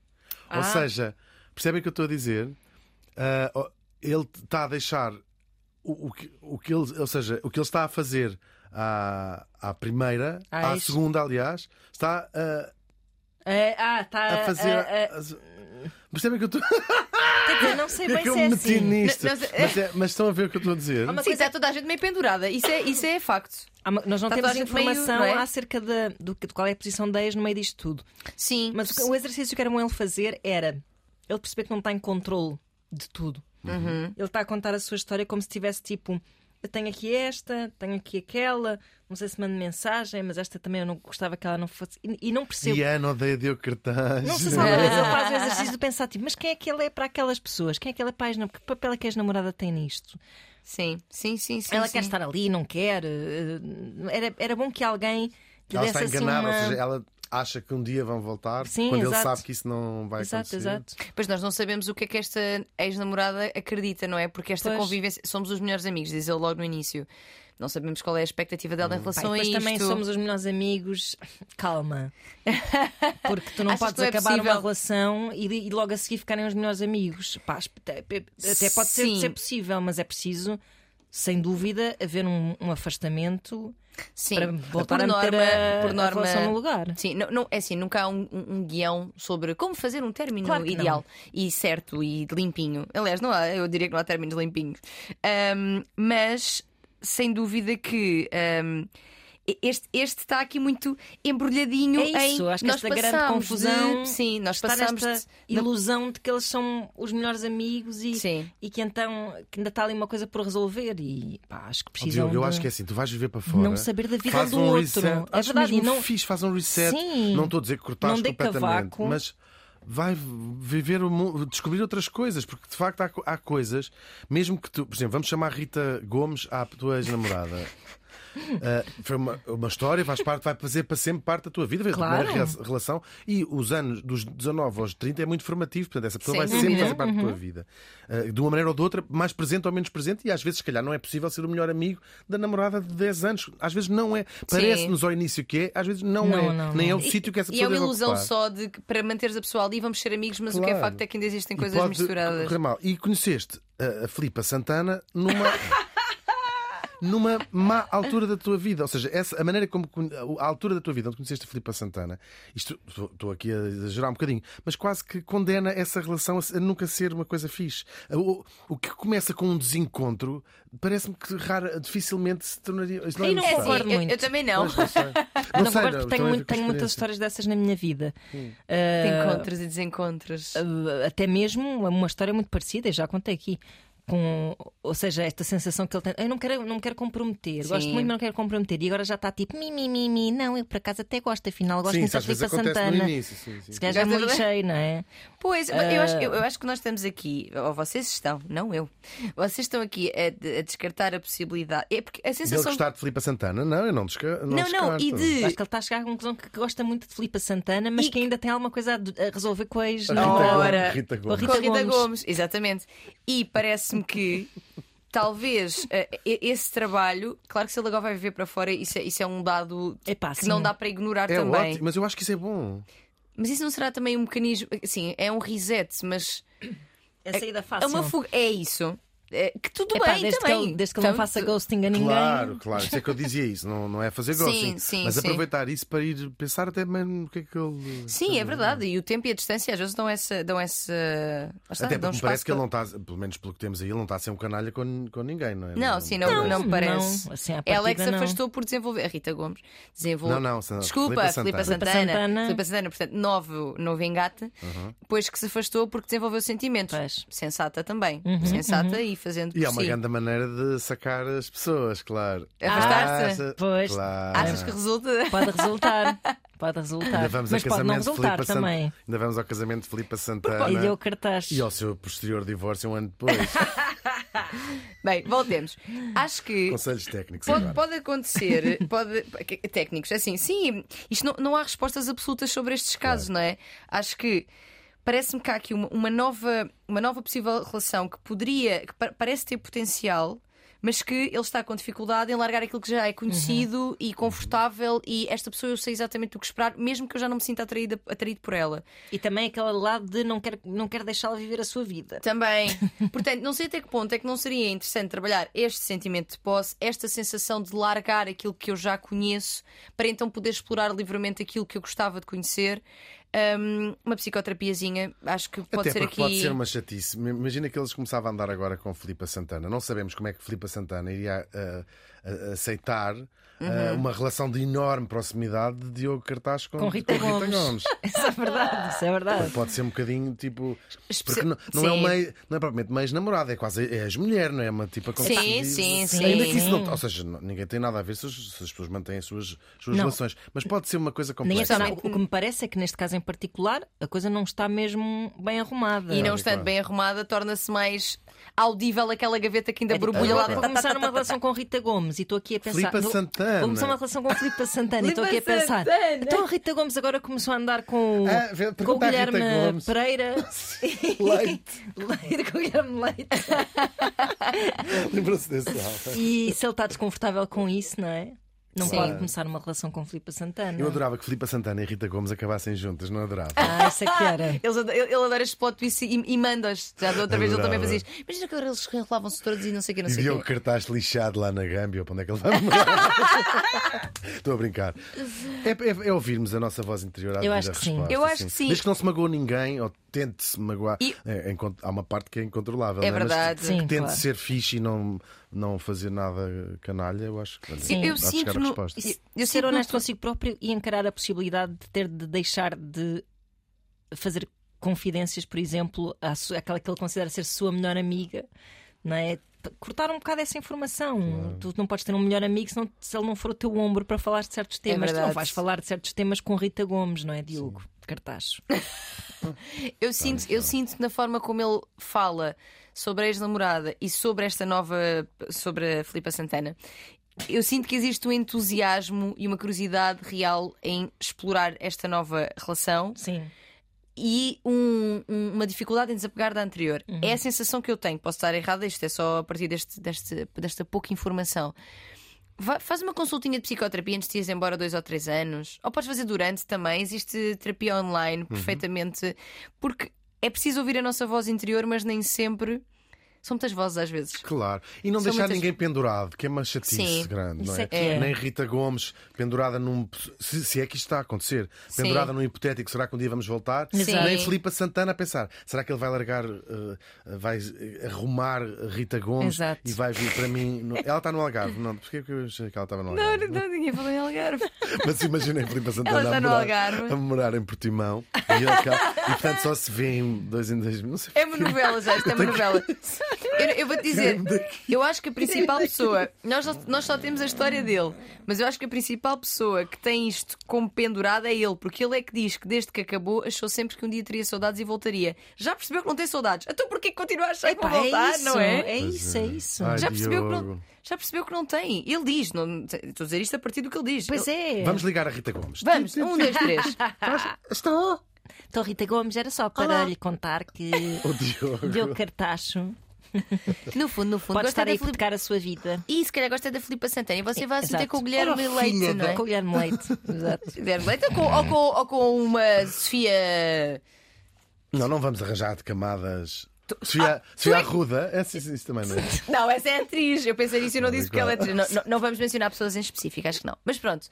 Ou Ah. seja, percebem o que eu estou a dizer? Ó, ele está a deixar o, o que, o que ele, ou seja, o que ele está a fazer à, à primeira, Ah, à isso. segunda, aliás, está a, É, ah, está a fazer. a- a- Percebem que eu estou. Quer dizer, não sei *laughs* é bem que eu se me é meti assim. nisto. Mas, é- mas estão a ver o que eu estou a dizer? Há uma Sim, coisa- está toda a gente meio pendurada. Isso é, isso é facto. Há uma- nós não Está temos toda a gente meio, informação não é? acerca da, do, que- de qual é a posição da ex no meio disto tudo. Sim. Mas o que- o exercício que era bom ele fazer era ele perceber que não está em controle de tudo. Uhum. Ele está a contar a sua história como se tivesse tipo. Eu tenho aqui esta, tenho aqui aquela, não sei se mando mensagem, mas esta também eu não gostava que ela não fosse. E, e não percebo. E Ana odeia Diogo Cartaz. Não sei se alguma vez o exercício de pensar, tipo, mas quem é que ele é para aquelas pessoas? Quem é que ele é para as Que papel é que a namorada tem nisto? Sim, sim, sim. sim ela sim. quer estar ali, não quer. eh, Era, era bom que alguém lhe Ela está assim enganada, uma... ou seja, ela acha que um dia vão voltar Sim, quando ele exato. sabe que isso não vai Exato, acontecer. exato. Pois nós não sabemos o que é que esta ex-namorada acredita, não é? Porque esta Pois. convivência. Somos os melhores amigos, diz ele logo no início. Não sabemos qual é a expectativa dela em Pá, relação e a isto. também somos os melhores amigos. Calma. *laughs* Porque tu não Achas podes não é acabar possível? uma relação e, e logo a seguir ficarem os melhores amigos. Pá, até até pode ser, ser possível, mas é preciso, sem dúvida, haver um, um afastamento Sim, para voltar por a norma, meter a, por a norma, relação no lugar. Sim, não, não- é assim, nunca há um, um- um guião sobre como fazer um término Claro ideal e certo e limpinho. Aliás, não há, eu diria que não há términos limpinhos. Ahm, mas sem dúvida que. hum, este, este está aqui muito embrulhadinho É isso, em acho que nós esta grande confusão. de, sim, nós está passamos nesta de, ilusão de que eles são os melhores amigos e, Sim. e que então que ainda está ali uma coisa por resolver. E pá, acho que Oh, precisam. Eu de- acho que é assim, tu vais viver para fora. Não saber da vida faz do um outro. Reset. É Acho verdade, mesmo não- fixe, faz um reset. Sim. Não estou a dizer que cortaste dê completamente, cavaco. mas vai viver o mundo, descobrir outras coisas, porque de facto há, há coisas, mesmo que tu, por exemplo, vamos chamar Rita Gomes à tua ex-namorada. *laughs* Uh, foi uma, uma história, faz parte, vai fazer para sempre parte da tua vida, vai Claro. a relação e os anos dos 19 aos 30 é muito formativo, portanto, essa pessoa Sem vai sempre dúvida. fazer parte da tua vida. Uh, de uma maneira ou de outra, mais presente ou menos presente, e às vezes, se calhar, não é possível ser o melhor amigo da namorada de 10 anos. Às vezes não é. Parece-nos ao início que é, às vezes não, Não, é. não, Nem é não. o sítio que essa E pessoa é uma ilusão ocupar. só de que para manteres a pessoa ali vamos ser amigos, mas o que é Claro. facto é que ainda existem E coisas misturadas. E conheceste a, a Filipa Santana numa. *laughs* Numa má altura da tua vida, ou seja, essa, a maneira como a altura da tua vida onde conheceste a Filipa Santana, isto estou- aqui a exagerar um bocadinho, mas quase que condena essa relação a, a nunca ser uma coisa fixe. O, o que começa com um desencontro parece-me que rara, dificilmente se tornaria. Aí não é concordo eu, muito. eu também não. Pois, não sei. *laughs* Não Não, sei, concordo não, porque tenho, muito- tenho muitas histórias dessas na minha vida. De Ah, encontros e desencontros. Uh, até mesmo uma história muito parecida, já contei aqui. Com, ou seja, esta sensação que ele tem, eu não quero, não me quero comprometer, gosto Sim. muito, mas não quero comprometer. E agora já está tipo, mi, mi, mi, mi. não, eu por acaso até gosto, afinal, gosto Sim, muito da Filipa acontece Santana. no início. Sim, sim. Se calhar já me lixei, não é? Pois, eu, acho, Ah. eu, eu acho que nós estamos aqui, ou vocês estão, não eu, vocês estão aqui a, de- a descartar a possibilidade. É porque a sensação. gostar de Filipa Santana? Não, eu não, desca... Não, não, e descarto. de- Acho que ele está a chegar à conclusão que gosta muito de Filipa Santana, mas E que ainda tem alguma coisa a, resolver com a ex Não, Rita. Gomes. Rita Gomes. Rita Rita. Gomes, exatamente. E parece-me que talvez e- esse trabalho, claro que se ele agora vai viver para fora, isso é, isso é um dado Epá, que sim. não dá para ignorar É também. ótimo, mas eu acho que isso é bom. Mas isso não será também um mecanismo, sim, é um reset, mas É saída é fácil. uma fuga, é isso. É, que tudo Epá, bem desde, que também. ele, desde que ele não faça ghosting a ninguém. Claro, claro. Isso é que eu dizia isso. Não, não é fazer Sim, ghosting. sim, mas sim. aproveitar isso para ir pensar até mesmo o que é que ele. Sim, é verdade. E o tempo e a distância às vezes dão essa. Dão essa está, Até dão porque me espaço parece que ele não está, pelo menos pelo que temos aí, ele não está a ser um canalha com, com ninguém, não é? Não, sim, não, não, me parece. Não, assim, Ela é que se não. afastou por desenvolver. A Rita Gomes desenvolveu. Não, não, Santana. Desculpa, Filipa Filipa Santana. Santana. Santana. Filipa Santana, portanto, novo, novo engate. Depois que se afastou porque desenvolveu sentimentos. Pois. Sensata também. Sensata e fazendo E é uma si. grande maneira de sacar as pessoas, claro. Afastar-se? Acha- Pois. Claro. Achas que resulta? Pode resultar. *laughs* Pode resultar. Ainda vamos mas a pode não resultar também. Ainda vamos ao casamento de Filipa Santana. E deu cartaz. E ao seu posterior divórcio um ano depois. *laughs* Bem, voltemos. Acho que. Conselhos técnicos Pode, agora. pode acontecer, *laughs* pode, técnicos, assim, sim, isto não, não há respostas absolutas sobre estes casos, não é? Acho que parece-me que há aqui uma, uma nova, uma nova possível relação que poderia, que pa- parece ter potencial. Mas que ele está com dificuldade em largar aquilo que já é conhecido e confortável, e esta pessoa eu sei exatamente o que esperar, mesmo que eu já não me sinta atraída, atraído por ela. E também aquele lado de não quer, não quer deixá-la viver a sua vida. Também. *laughs* Portanto, não sei até que ponto é que não seria interessante trabalhar este sentimento de posse, esta sensação de largar aquilo que eu já conheço, para então poder explorar livremente aquilo que eu gostava de conhecer. Hum, uma psicoterapiazinha, acho que pode Até ser aqui. pode ser uma chatice. Imagina que eles começavam a andar agora com Filipa Santana. Não sabemos como é que Filipa Santana iria ah, aceitar ah, Uhum. uma relação de enorme proximidade de Diogo Cartaz com, Com Rita Gomes. *laughs* Isso é verdade, isso é verdade. Pode ser um bocadinho tipo. Porque não, não é, uma, não é propriamente mais namorada, é quase é ex-mulher, não é? Uma tipo a Sim, sim, sim. Ainda que isso não, ou seja, não- ninguém tem nada a ver se as, se as pessoas mantêm as suas, suas Não. relações. Mas pode ser uma coisa Nem é complexa. nada. o que me parece é que neste caso em particular a coisa não está mesmo bem arrumada. E não estando claro. bem arrumada, torna-se mais audível aquela gaveta que ainda É tipo, borbulha lá agora dentro. Vou começar uma relação com Rita Gomes e estou aqui a pensar. Filipa vou- Santana. Vou começar uma relação com Filipa Santana e estou aqui a pensar. Santana. Então a Rita Gomes agora começou a andar com, Ah, com o Guilherme. Pereira. *laughs* Leite. Leite, com o Guilherme Leite. *laughs* Lembra-se desse. E se ele está desconfortável com isso, não é? Não Sim. pode começar uma relação com Filipa Santana. Eu adorava que Filipa Santana e Rita Gomes acabassem juntas, não adorava? Ah, isso é que era. *laughs* Eles ele adora este plot twist e, e manda-os. Já da outra vez ele também fazia isto. Imagina que agora eles enrolavam-se todos e não sei o que, não E sei viu o o quê. cartaz lixado lá na Gâmbia, para onde é que ele vai morar? *laughs* Estou a brincar. É, é- é ouvirmos a nossa voz interior à Eu acho que sim. resposta, Eu acho que sim. Desde que não se magoou ninguém, ou tente-se magoar. E- É, é há uma parte que é incontrolável. É não Mas verdade. que Sim, tente claro. ser fixe e não não fazer nada canalha, eu acho que olha, Sim, eu sinto a no- resposta. Eu ser honesto consigo próprio e encarar a possibilidade de ter de deixar de fazer confidências, por exemplo, àquela que ele considera ser sua melhor amiga, não é? Cortar um bocado essa informação. Tu não podes ter um melhor amigo se, não- se ele não for o teu ombro para falar de certos temas. tu não vais falar de certos temas com Rita Gomes, não é, Diogo? De cartaz. *laughs* Eu sinto, eu sinto na forma como ele fala sobre a ex-namorada e sobre esta nova. sobre a Filipa Santana. Eu sinto que existe um entusiasmo e uma curiosidade real em explorar esta nova relação Sim. e um- um- uma dificuldade em desapegar da anterior. Uhum. É a sensação que eu tenho. Posso estar errada, isto é só a partir deste, deste- desta pouca informação. Vai- faz uma consultinha de psicoterapia antes de ires embora dois ou três anos. Ou podes fazer durante também. Existe terapia Uhum. online perfeitamente. Porque é preciso ouvir a nossa voz interior, mas nem sempre. São muitas vozes às vezes. Claro. E não São deixar muitas- ninguém pendurado, que é uma chatice Sim, grande, não é? é é. Nem Rita Gomes pendurada num. Se, se é que isto está a acontecer, Sim. pendurada num hipotético, será que um dia vamos voltar? Sim. Nem Filipa Santana a pensar, será que ele vai largar, eh, vai arrumar Rita Gomes Exato. e vai vir para mim? no- Ela está no Algarve, não? Porquê que eu achei que ela estava no Não, Algarve? não, ninguém falou em Algarve. *laughs* Mas imaginem Filipa Santana a, morar, a morar em Portimão e, ele e portanto só se vê em dois em dois. Não sei É uma novela, já, isto é uma novela. *laughs* Eu, eu vou te dizer, eu acho que a principal pessoa, nós, só- nós só temos a história dele, mas eu acho que a principal pessoa que tem isto como pendurado é ele, porque ele é que diz que desde que acabou achou sempre que um dia teria saudades e voltaria. Já percebeu que não tem saudades? Então porquê que continua a achar que vai Epá, voltar, é isso, não é? É isso, é isso. Ai, Já percebeu, que não, já percebeu que não tem. Ele diz, não, estou a dizer isto a partir do que ele diz. Pois Ele- é. Vamos ligar a Rita Gomes. Vamos, um, dois, três. Estou! Então, Rita Gomes, era só para Olá. lhe contar que *laughs* O Diogo. Diogo Cartacho *laughs* No fundo, no fundo, pode gosta estar da a Filipe. a sua vida. E se calhar gosta da Filipa Santana e você vai se meter Exato. com o Guilherme Ora, Leite, não é? Com o Guilherme Leite. *laughs* Exato. Guilherme Leite ou com, ou com, ou com uma Sofia. Não, não vamos arranjar de camadas. Sofia, Sofia Arruda, é, sim, sim, isso também não é. *laughs* Não, essa é atriz. Eu pensei nisso e não Não, disse porque ela é atriz. Não, não, não vamos mencionar pessoas em específico, acho que não. Mas pronto,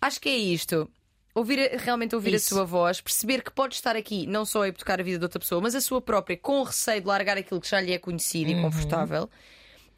acho que é isto. Ouvir, realmente ouvir Isso. a sua voz, perceber que pode estar aqui não só a hipotecar a vida de outra pessoa, mas a sua própria, com receio de largar aquilo que já lhe é conhecido e confortável.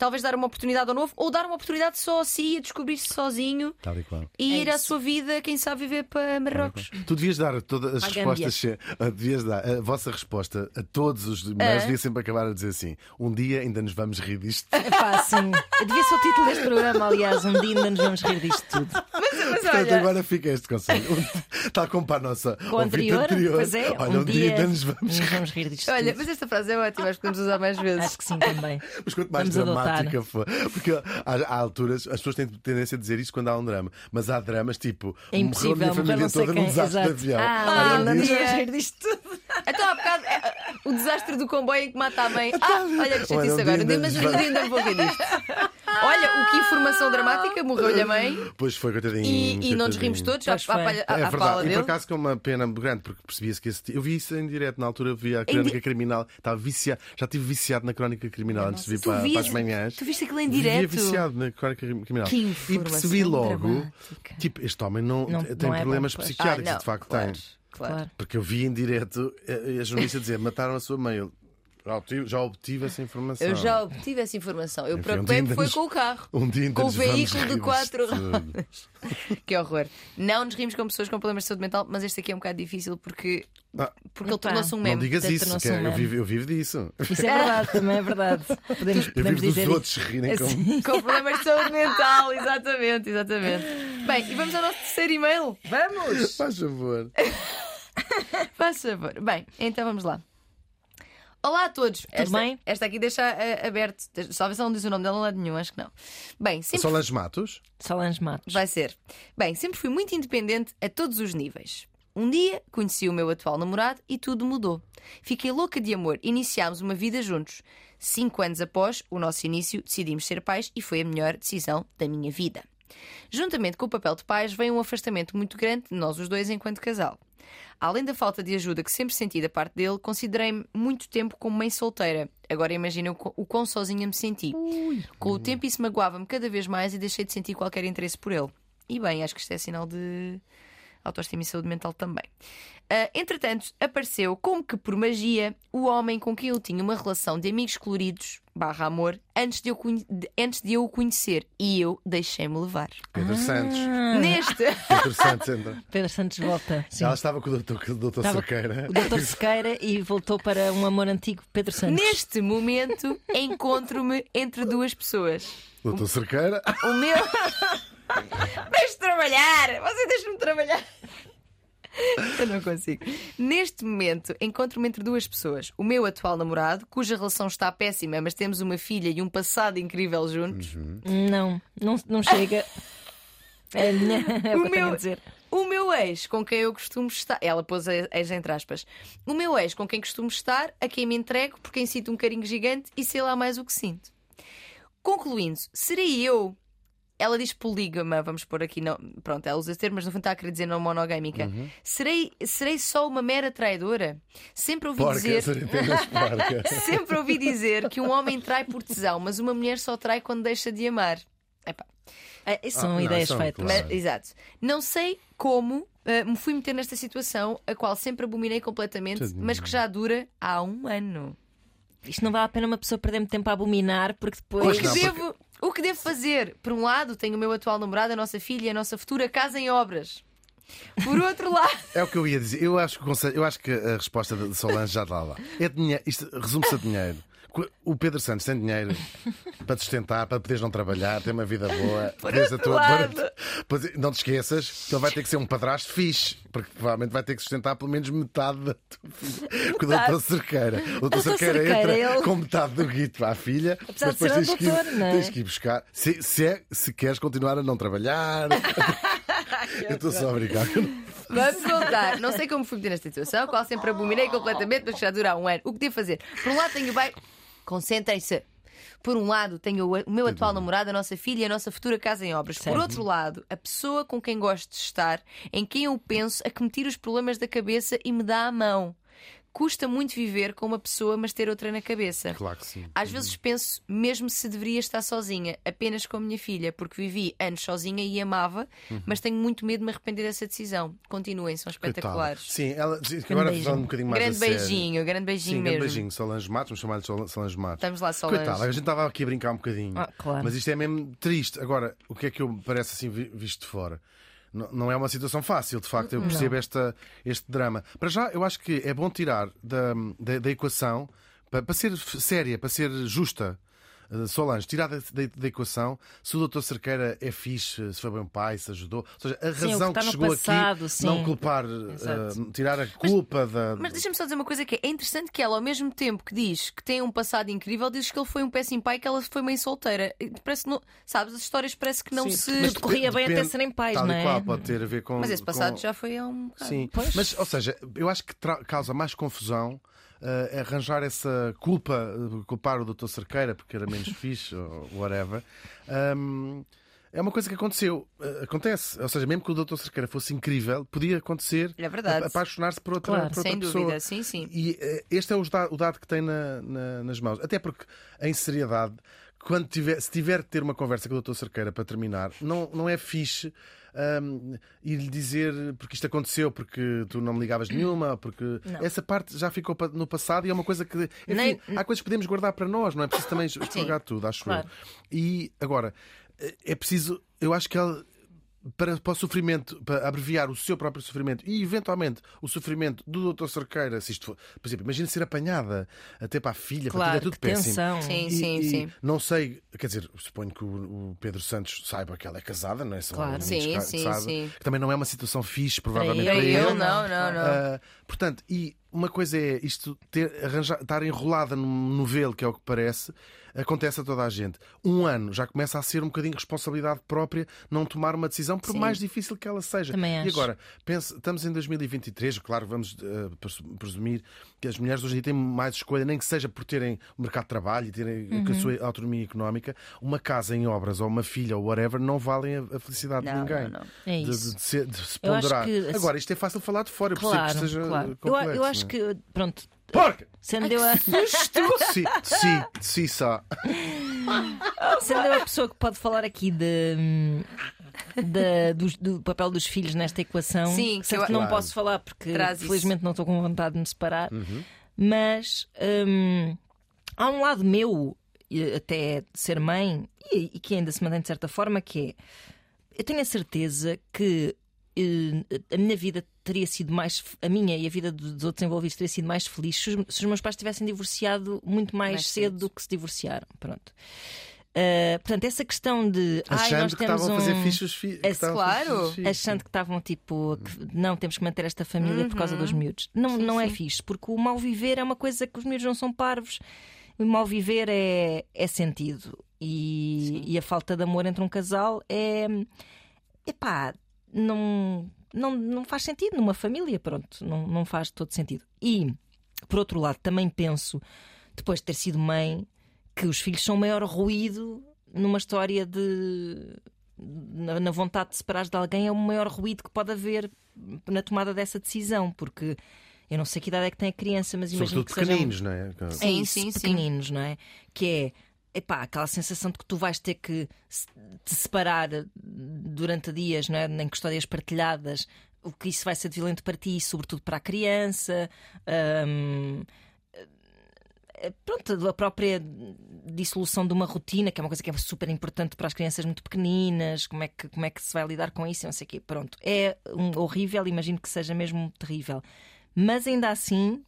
Talvez dar uma oportunidade ao novo ou dar uma oportunidade só a si, a descobrir-se sozinho Tal e qual. e É ir à sua vida, quem sabe viver para Marrocos. Tu devias dar todas as À respostas. ah, Devias dar a vossa resposta a todos os mas devia sempre acabar a dizer assim: um dia ainda nos vamos rir disto. *laughs* Epá, sim. Devia ser o título deste programa, aliás. Um dia ainda nos vamos rir disto tudo. *laughs* Mas Portanto, olha, agora fica este conselho. Um- Tal como para a nossa o ouvinte anterior, pois é. Olha, um, dia, ainda nos vamos nos vamos rir disto olha, tudo. mas esta frase é ótima, acho que podemos usar mais vezes. Acho que sim também. Mas quanto mais Vamos adotar. Dramática for. Porque há, há alturas, as pessoas têm tendência a dizer isto quando há um drama. Mas há dramas tipo. É impossível. morreu a minha família não toda num desastre Exato. de avião. Ah, rir disto tudo. Então há bocado é, o desastre do comboio em que mata a mãe. Ah, olha que chatice agora, ainda mas um dia ainda vou rir disto. Olha, o que informação dramática, morreu-lhe a mãe Pois foi, coitadinho. e, e não nos rimos todos à, à, palha- à- É verdade, e por acaso com uma pena grande, porque percebia-se que esse. Eu vi isso em direto, na altura eu vi a crónica criminal, estava viciado, já estive viciado na crónica criminal antes de vir para, para as manhãs. Tu viste aquilo em direto? viciado na crónica criminal. Que E percebi logo, dramática. tipo, este homem não, Não- tem não é problemas bom, pois. psiquiátricos, Ah, não, de facto claro, tem. Claro. Claro. Porque eu vi em direto a, a jornalista dizer mataram a sua mãe. Eu já obtive, já obtive essa informação. Eu já obtive essa informação. Eu Enfim, um foi com o carro. Um dia Com o veículo de quatro rodas. *laughs* Que horror. Não nos rimos com pessoas com problemas de saúde mental, mas este aqui é um bocado difícil porque, Ah, porque ele tornou-se um não meme. digas Até isso, que um eu, vivo, eu vivo disso. Isso é verdade, também é verdade. *laughs* Podemos, Eu podemos vivo dizer dos outros rirem com. Assim. Com problemas de saúde mental, exatamente, exatamente. Bem, e vamos ao nosso terceiro e-mail. Vamos! Faz favor. Faz favor. Bem, então vamos lá. Olá a todos. Tudo esta, bem? Esta aqui deixa eh, aberto. Talvez ela não diz o nome dela lá nenhum, acho que não. Bem, sempre Solange Matos? Solange Matos. vai ser. Bem, sempre fui muito independente a todos os níveis. Um dia conheci o meu atual namorado e tudo mudou. Fiquei louca de amor. Iniciámos uma vida juntos. Cinco anos após o nosso início, decidimos ser pais e foi a melhor decisão da minha vida. Juntamente com o papel de pais, veio um afastamento muito grande de nós os dois enquanto casal. Além da falta de ajuda que sempre senti da parte dele, considerei-me muito tempo como mãe solteira. Agora imaginem o qu- o quão sozinha me senti. Com o tempo isso magoava-me cada vez mais e deixei de sentir qualquer interesse por ele. E bem, acho que isto é sinal de autoestima e saúde mental também. Ah, entretanto, apareceu, como que por magia, o homem com quem eu tinha uma relação de amigos coloridos, barra amor, antes de eu, antes de eu o conhecer. E eu deixei-me levar. Pedro Santos. Ah, Neste. *laughs* Pedro Santos entra. Pedro Santos volta. Sim. Ela estava com o doutor, com o doutor Estava Cerqueira. o Dr. Sequeira e voltou para um amor antigo, Pedro Santos. Neste momento, encontro-me entre duas pessoas. Doutor Cerqueira. O meu. *laughs* Deixe-me trabalhar! Você deixa-me trabalhar! *laughs* Eu não consigo. Neste momento, encontro-me entre duas pessoas. O meu atual namorado, cuja relação está péssima, mas temos uma filha e um passado incrível juntos. Não, não, não chega. *laughs* É, a minha- é o, O meu-. O meu ex, com quem eu costumo estar. Ela pôs ex entre aspas. O meu ex, com quem costumo estar, a quem me entrego, por quem sinto um carinho gigante e sei lá mais o que sinto. Concluindo, serei eu. Ela diz polígama, vamos pôr aqui. Não, pronto, ela usa esse termo, mas no fundo está a querer dizer não monogâmica. Uhum. Serei, serei só uma mera traidora? Sempre ouvi Porca, dizer. *laughs* Sempre ouvi dizer que um homem trai por tesão, mas uma mulher só trai quando deixa de amar. Epá, É, isso são não, ideias são, feitas. claro. mas- exato. Não sei como uh, me fui meter nesta situação, a qual sempre abominei completamente, Tadinho. mas que já dura há um ano. Isto não vale a pena uma pessoa perder muito tempo a abominar, porque depois. que, não, porque- devo, o que devo fazer? Por um lado, tenho o meu atual namorado, a nossa filha e a nossa futura casa em obras. Por outro *laughs* lado, É o que eu ia dizer. Eu acho que, eu acho que a resposta de Solange já está lá. É dinheiro. Isto resume-se a dinheiro. O Pedro Santos tem dinheiro *laughs* para te sustentar, para poderes não trabalhar, ter uma vida boa. *laughs* poderes a. *laughs* Pois, não te esqueças que ele vai ter que ser um padrasto fixe, porque provavelmente vai ter que sustentar pelo menos metade da tua filha. Com o doutor Cerqueira. O doutor Cerqueira entra ele- com metade do guito para a filha. Apesar mas de ser depois um tens que, ir, doutor, não é? tens que ir buscar. Se, se, é- se queres continuar a não trabalhar. eu estou só a brincar. vamos voltar. Não sei como fui meter nesta situação, qual sempre abominei completamente, mas que já dura há um ano. O que devo fazer? Por um lado, tenho o bem. Concentrem-se. Por um lado, tenho o meu atual namorado, a nossa filha e a nossa futura casa em obras. Por outro lado, a pessoa com quem gosto de estar, em quem eu penso a que me tira os problemas da cabeça e me dá a mão. Custa muito viver com uma pessoa, mas ter outra na cabeça. Claro que sim. Às vezes penso mesmo se deveria estar sozinha, apenas com a minha filha, porque vivi anos sozinha e amava, mas tenho muito medo de me arrepender dessa decisão. Continuem, são espetaculares. Sim, ela, agora beijinho. um bocadinho mais Grande beijinho, grande beijinho Sim, mesmo. grande beijinho, Solange Matos, vamos chamar-lhe Sol- Solange Matos. Estamos lá, Solange. Coitada, a gente estava aqui a brincar um bocadinho. Ah, claro. Mas isto é mesmo triste. Agora, o que é que eu me parece assim vi- visto de fora? Não, é uma situação fácil, de facto, eu percebo esta, este drama. Para já, eu acho que é bom tirar da, da, da equação, para, para ser séria, para ser justa. Eh, Solange, tirar da, da, da equação se o doutor Cerqueira é fixe, se foi bem pai, se ajudou. Ou seja, a Sim, que razão está que no chegou passado, aqui, sim. não culpar, eh, tirar a culpa da. Mas deixa-me só dizer uma coisa que é, é interessante que ela, ao mesmo tempo que diz que tem um passado incrível, diz que ele foi um péssimo pai, que ela foi mãe solteira. E Parece que não, sabes, as histórias parece que não Sim, se. mas Tudo corria bem até depende- serem pais, tal não é? qual, pode ter a ver com. Mas esse passado com- já foi há um bocado. Sim, Pois. mas, ou seja, eu acho que causa mais confusão eh, arranjar essa culpa, eh, culpar o Dr. Cerqueira porque era menos *laughs* fixe ou whatever. Ahm, é uma coisa que aconteceu, eh, acontece. Ou seja, mesmo que o Dr. Cerqueira fosse incrível, podia acontecer É apaixonar-se por outra, Claro, por outra Sem pessoa. dúvida, sim, sim. E este é o dado que tem na- na- nas mãos. Até porque, em seriedade, quando tiver, se tiver de ter uma conversa com o Dr. Cerqueira para terminar, não, não é fixe hum, e lhe dizer porque isto aconteceu, porque tu não me ligavas nenhuma, porque essa parte já ficou no passado e é uma coisa que. Enfim, Nem- há coisas que podemos guardar para nós, não é preciso também estragar tudo, acho claro. eu. E agora, eh, é preciso, eu acho que ela para, para o sofrimento, para abreviar o seu próprio sofrimento e eventualmente o sofrimento do Dr. Cerqueira, se isto for, por exemplo, imagina ser apanhada até para a filha, para tudo, Claro, é tudo que péssimo. tensão. Sim, E- sim, e sim. Não sei, quer dizer, suponho que o, o Pedro Santos saiba que ela é casada, não é? Só Claro. Sim, sim, sabe, sim. Que também não é uma situação fixe, provavelmente Para para ele, ele. Eu não, não, não. Ah, portanto, e uma coisa é isto ter, arranjar, estar enrolada num novelo, que é o que parece, acontece a toda a gente. Um ano já começa a ser um bocadinho responsabilidade própria não tomar uma decisão, por Sim. mais difícil que ela seja. Também e acho. agora, pense, estamos em 2023, claro, vamos presu- presumir que as mulheres hoje em dia têm mais escolha, nem que seja por terem o mercado de trabalho e terem Uhum. a sua autonomia económica, uma casa em obras ou uma filha ou whatever não valem a, a felicidade de Não, ninguém. não, não. É De- isso. De, de se, de se Eu ponderar. que- Agora, isto é fácil de falar de fora, eu Claro, que esteja claro. Eu, complexo, eu acho é? que, pronto, Porca! sendo eu, a, *laughs* Sim, sim, sim, só. sendo eu a pessoa que pode falar aqui de, da- do, do papel dos filhos nesta equação. Sim, que eu- que não Claro. posso falar porque Traz isso. felizmente não estou com vontade de me separar. Uhum. Mas hum, há um lado meu, e até de ser mãe, e, e que ainda se mantém de certa forma, que é eu tenho a certeza que eh, a minha vida teria sido mais a minha e a vida dos outros envolvidos teria sido mais feliz se os, se os meus pais tivessem divorciado muito mais, Mais cedo cedo. do que se divorciaram. Pronto. Uh, portanto, essa questão de ai, Achando nós que temos estavam a fazer um... fixe os filhos. Esse- claro. achando que estavam tipo que não temos que manter esta família por causa Uhum. dos miúdos. Não, Sim, não é sim. fixe, porque o mal viver é uma coisa que os miúdos não são parvos. O mal viver é, é sentido. E, e a falta de amor entre um casal é. Epá, não, não, não faz sentido numa família, pronto, não, não faz todo sentido. E, por outro lado, também penso, depois de ter sido mãe, que os filhos são o maior ruído numa história de. Na, na vontade de separares de alguém, é o maior ruído que pode haver na tomada dessa decisão, porque eu não sei que idade é que tem a criança, mas imagino Sobretudo que sejam pequeninos, não é? Sim, isso, sim, sim. pequeninos, não é? Que é epá, aquela sensação de que tu vais ter que te separar durante dias, não é? em custódias partilhadas, o que isso vai ser violento para ti, sobretudo para a criança. hum, eh, Pronto, a própria dissolução de uma rotina, que é uma coisa que é super importante para as crianças muito pequeninas, como é que, como é que se vai lidar com isso, não sei o quê. Pronto, é um, horrível, imagino que seja mesmo terrível. Mas ainda assim,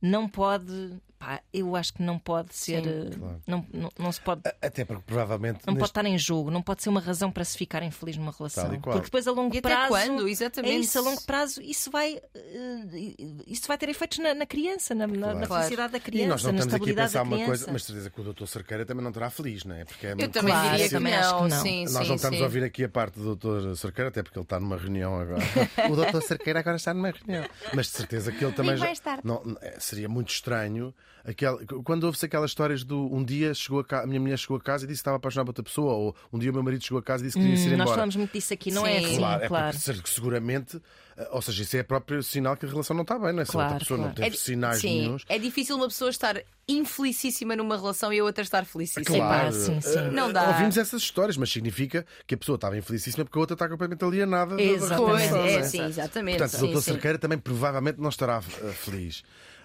não pode. Pá, eu acho que não pode ser. Sim. eh, Claro. não, não, não se pode. Até porque provavelmente. Não pode neste- estar em jogo, não pode ser uma razão para se ficar infeliz numa relação. E. Porque depois a longo E até prazo. quando? É Exatamente. isso, a longo prazo, isso vai, eh, isso vai ter efeitos na, na criança, na, na- na Claro. felicidade da E criança, nós não na estamos aqui a estabilidade pensar da uma criança. coisa, mas certeza que o doutor Cerqueira também não estará feliz, não é? Porque é Eu muito também Claro, diria eu que também não. acho que não. Sim, Nós sim, não estamos sim. a ouvir aqui a parte do doutor Cerqueira, até porque ele está numa reunião agora. *laughs* o doutor Cerqueira agora está numa reunião. Mas de certeza que ele também já. mais tarde. Não, é, seria muito estranho. Aquela... Quando ouve-se aquelas histórias do um dia chegou a, ca... a minha mulher chegou a casa e disse que estava apaixonada por outra pessoa, ou um dia o meu marido chegou a casa e disse que queria Hum, ir embora. nós falamos muito disso aqui, não é Sim. assim, Claro, claro. é porque se- seguramente, eh, ou seja, isso é próprio sinal que a relação não está bem, não é? Se a Claro, outra pessoa não claro. teve É sinais sim, nenhuns. É difícil uma pessoa estar infelicíssima numa relação e a outra estar felicíssima. Claro. sim, sim. Não dá. Ouvimos essas histórias, mas significa que a pessoa estava infelicíssima porque a outra está completamente alienada. da- da Exatamente. Relação, é, não é? sim, exatamente. Portanto, o sim, doutor sim. Cerqueira também provavelmente não estará eh, feliz.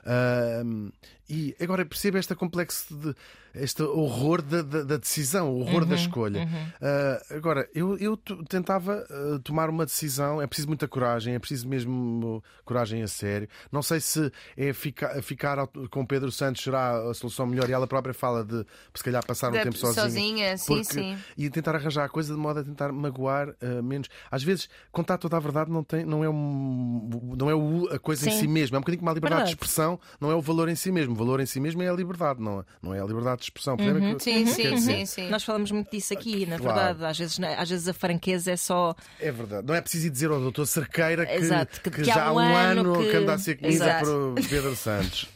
Ahm, e agora percebo esta complexo de este horror da, da- da decisão, o horror Uhum, da escolha. Ah, agora, eu, eu tentava ah, tomar uma decisão, é preciso muita coragem, é preciso mesmo coragem a sério. Não sei se é ficar, ficar com Pedro Santos será a solução melhor e ela própria fala de se calhar passar um Da- tempo sozinha. sozinha, sim, sim. E tentar arranjar a coisa de modo a tentar magoar ah, menos. Às vezes, contar toda a verdade não, tem, não é, um, não é o- a coisa em Sim. si mesmo, é um bocadinho como a liberdade Verdade. de expressão, não é o valor em si mesmo. O valor em si mesmo é a liberdade, não é, não é a liberdade de expressão. O que- Sim, sim, sim, sim. Nós falamos muito disso aqui, na Claro. verdade. Às vezes, às vezes a franqueza é só. É verdade. Não é preciso ir dizer ao doutor Cerqueira que, Exato, que- que que já há um um ano que... que- anda a ser comida Exato. por Pedro Santos. *laughs*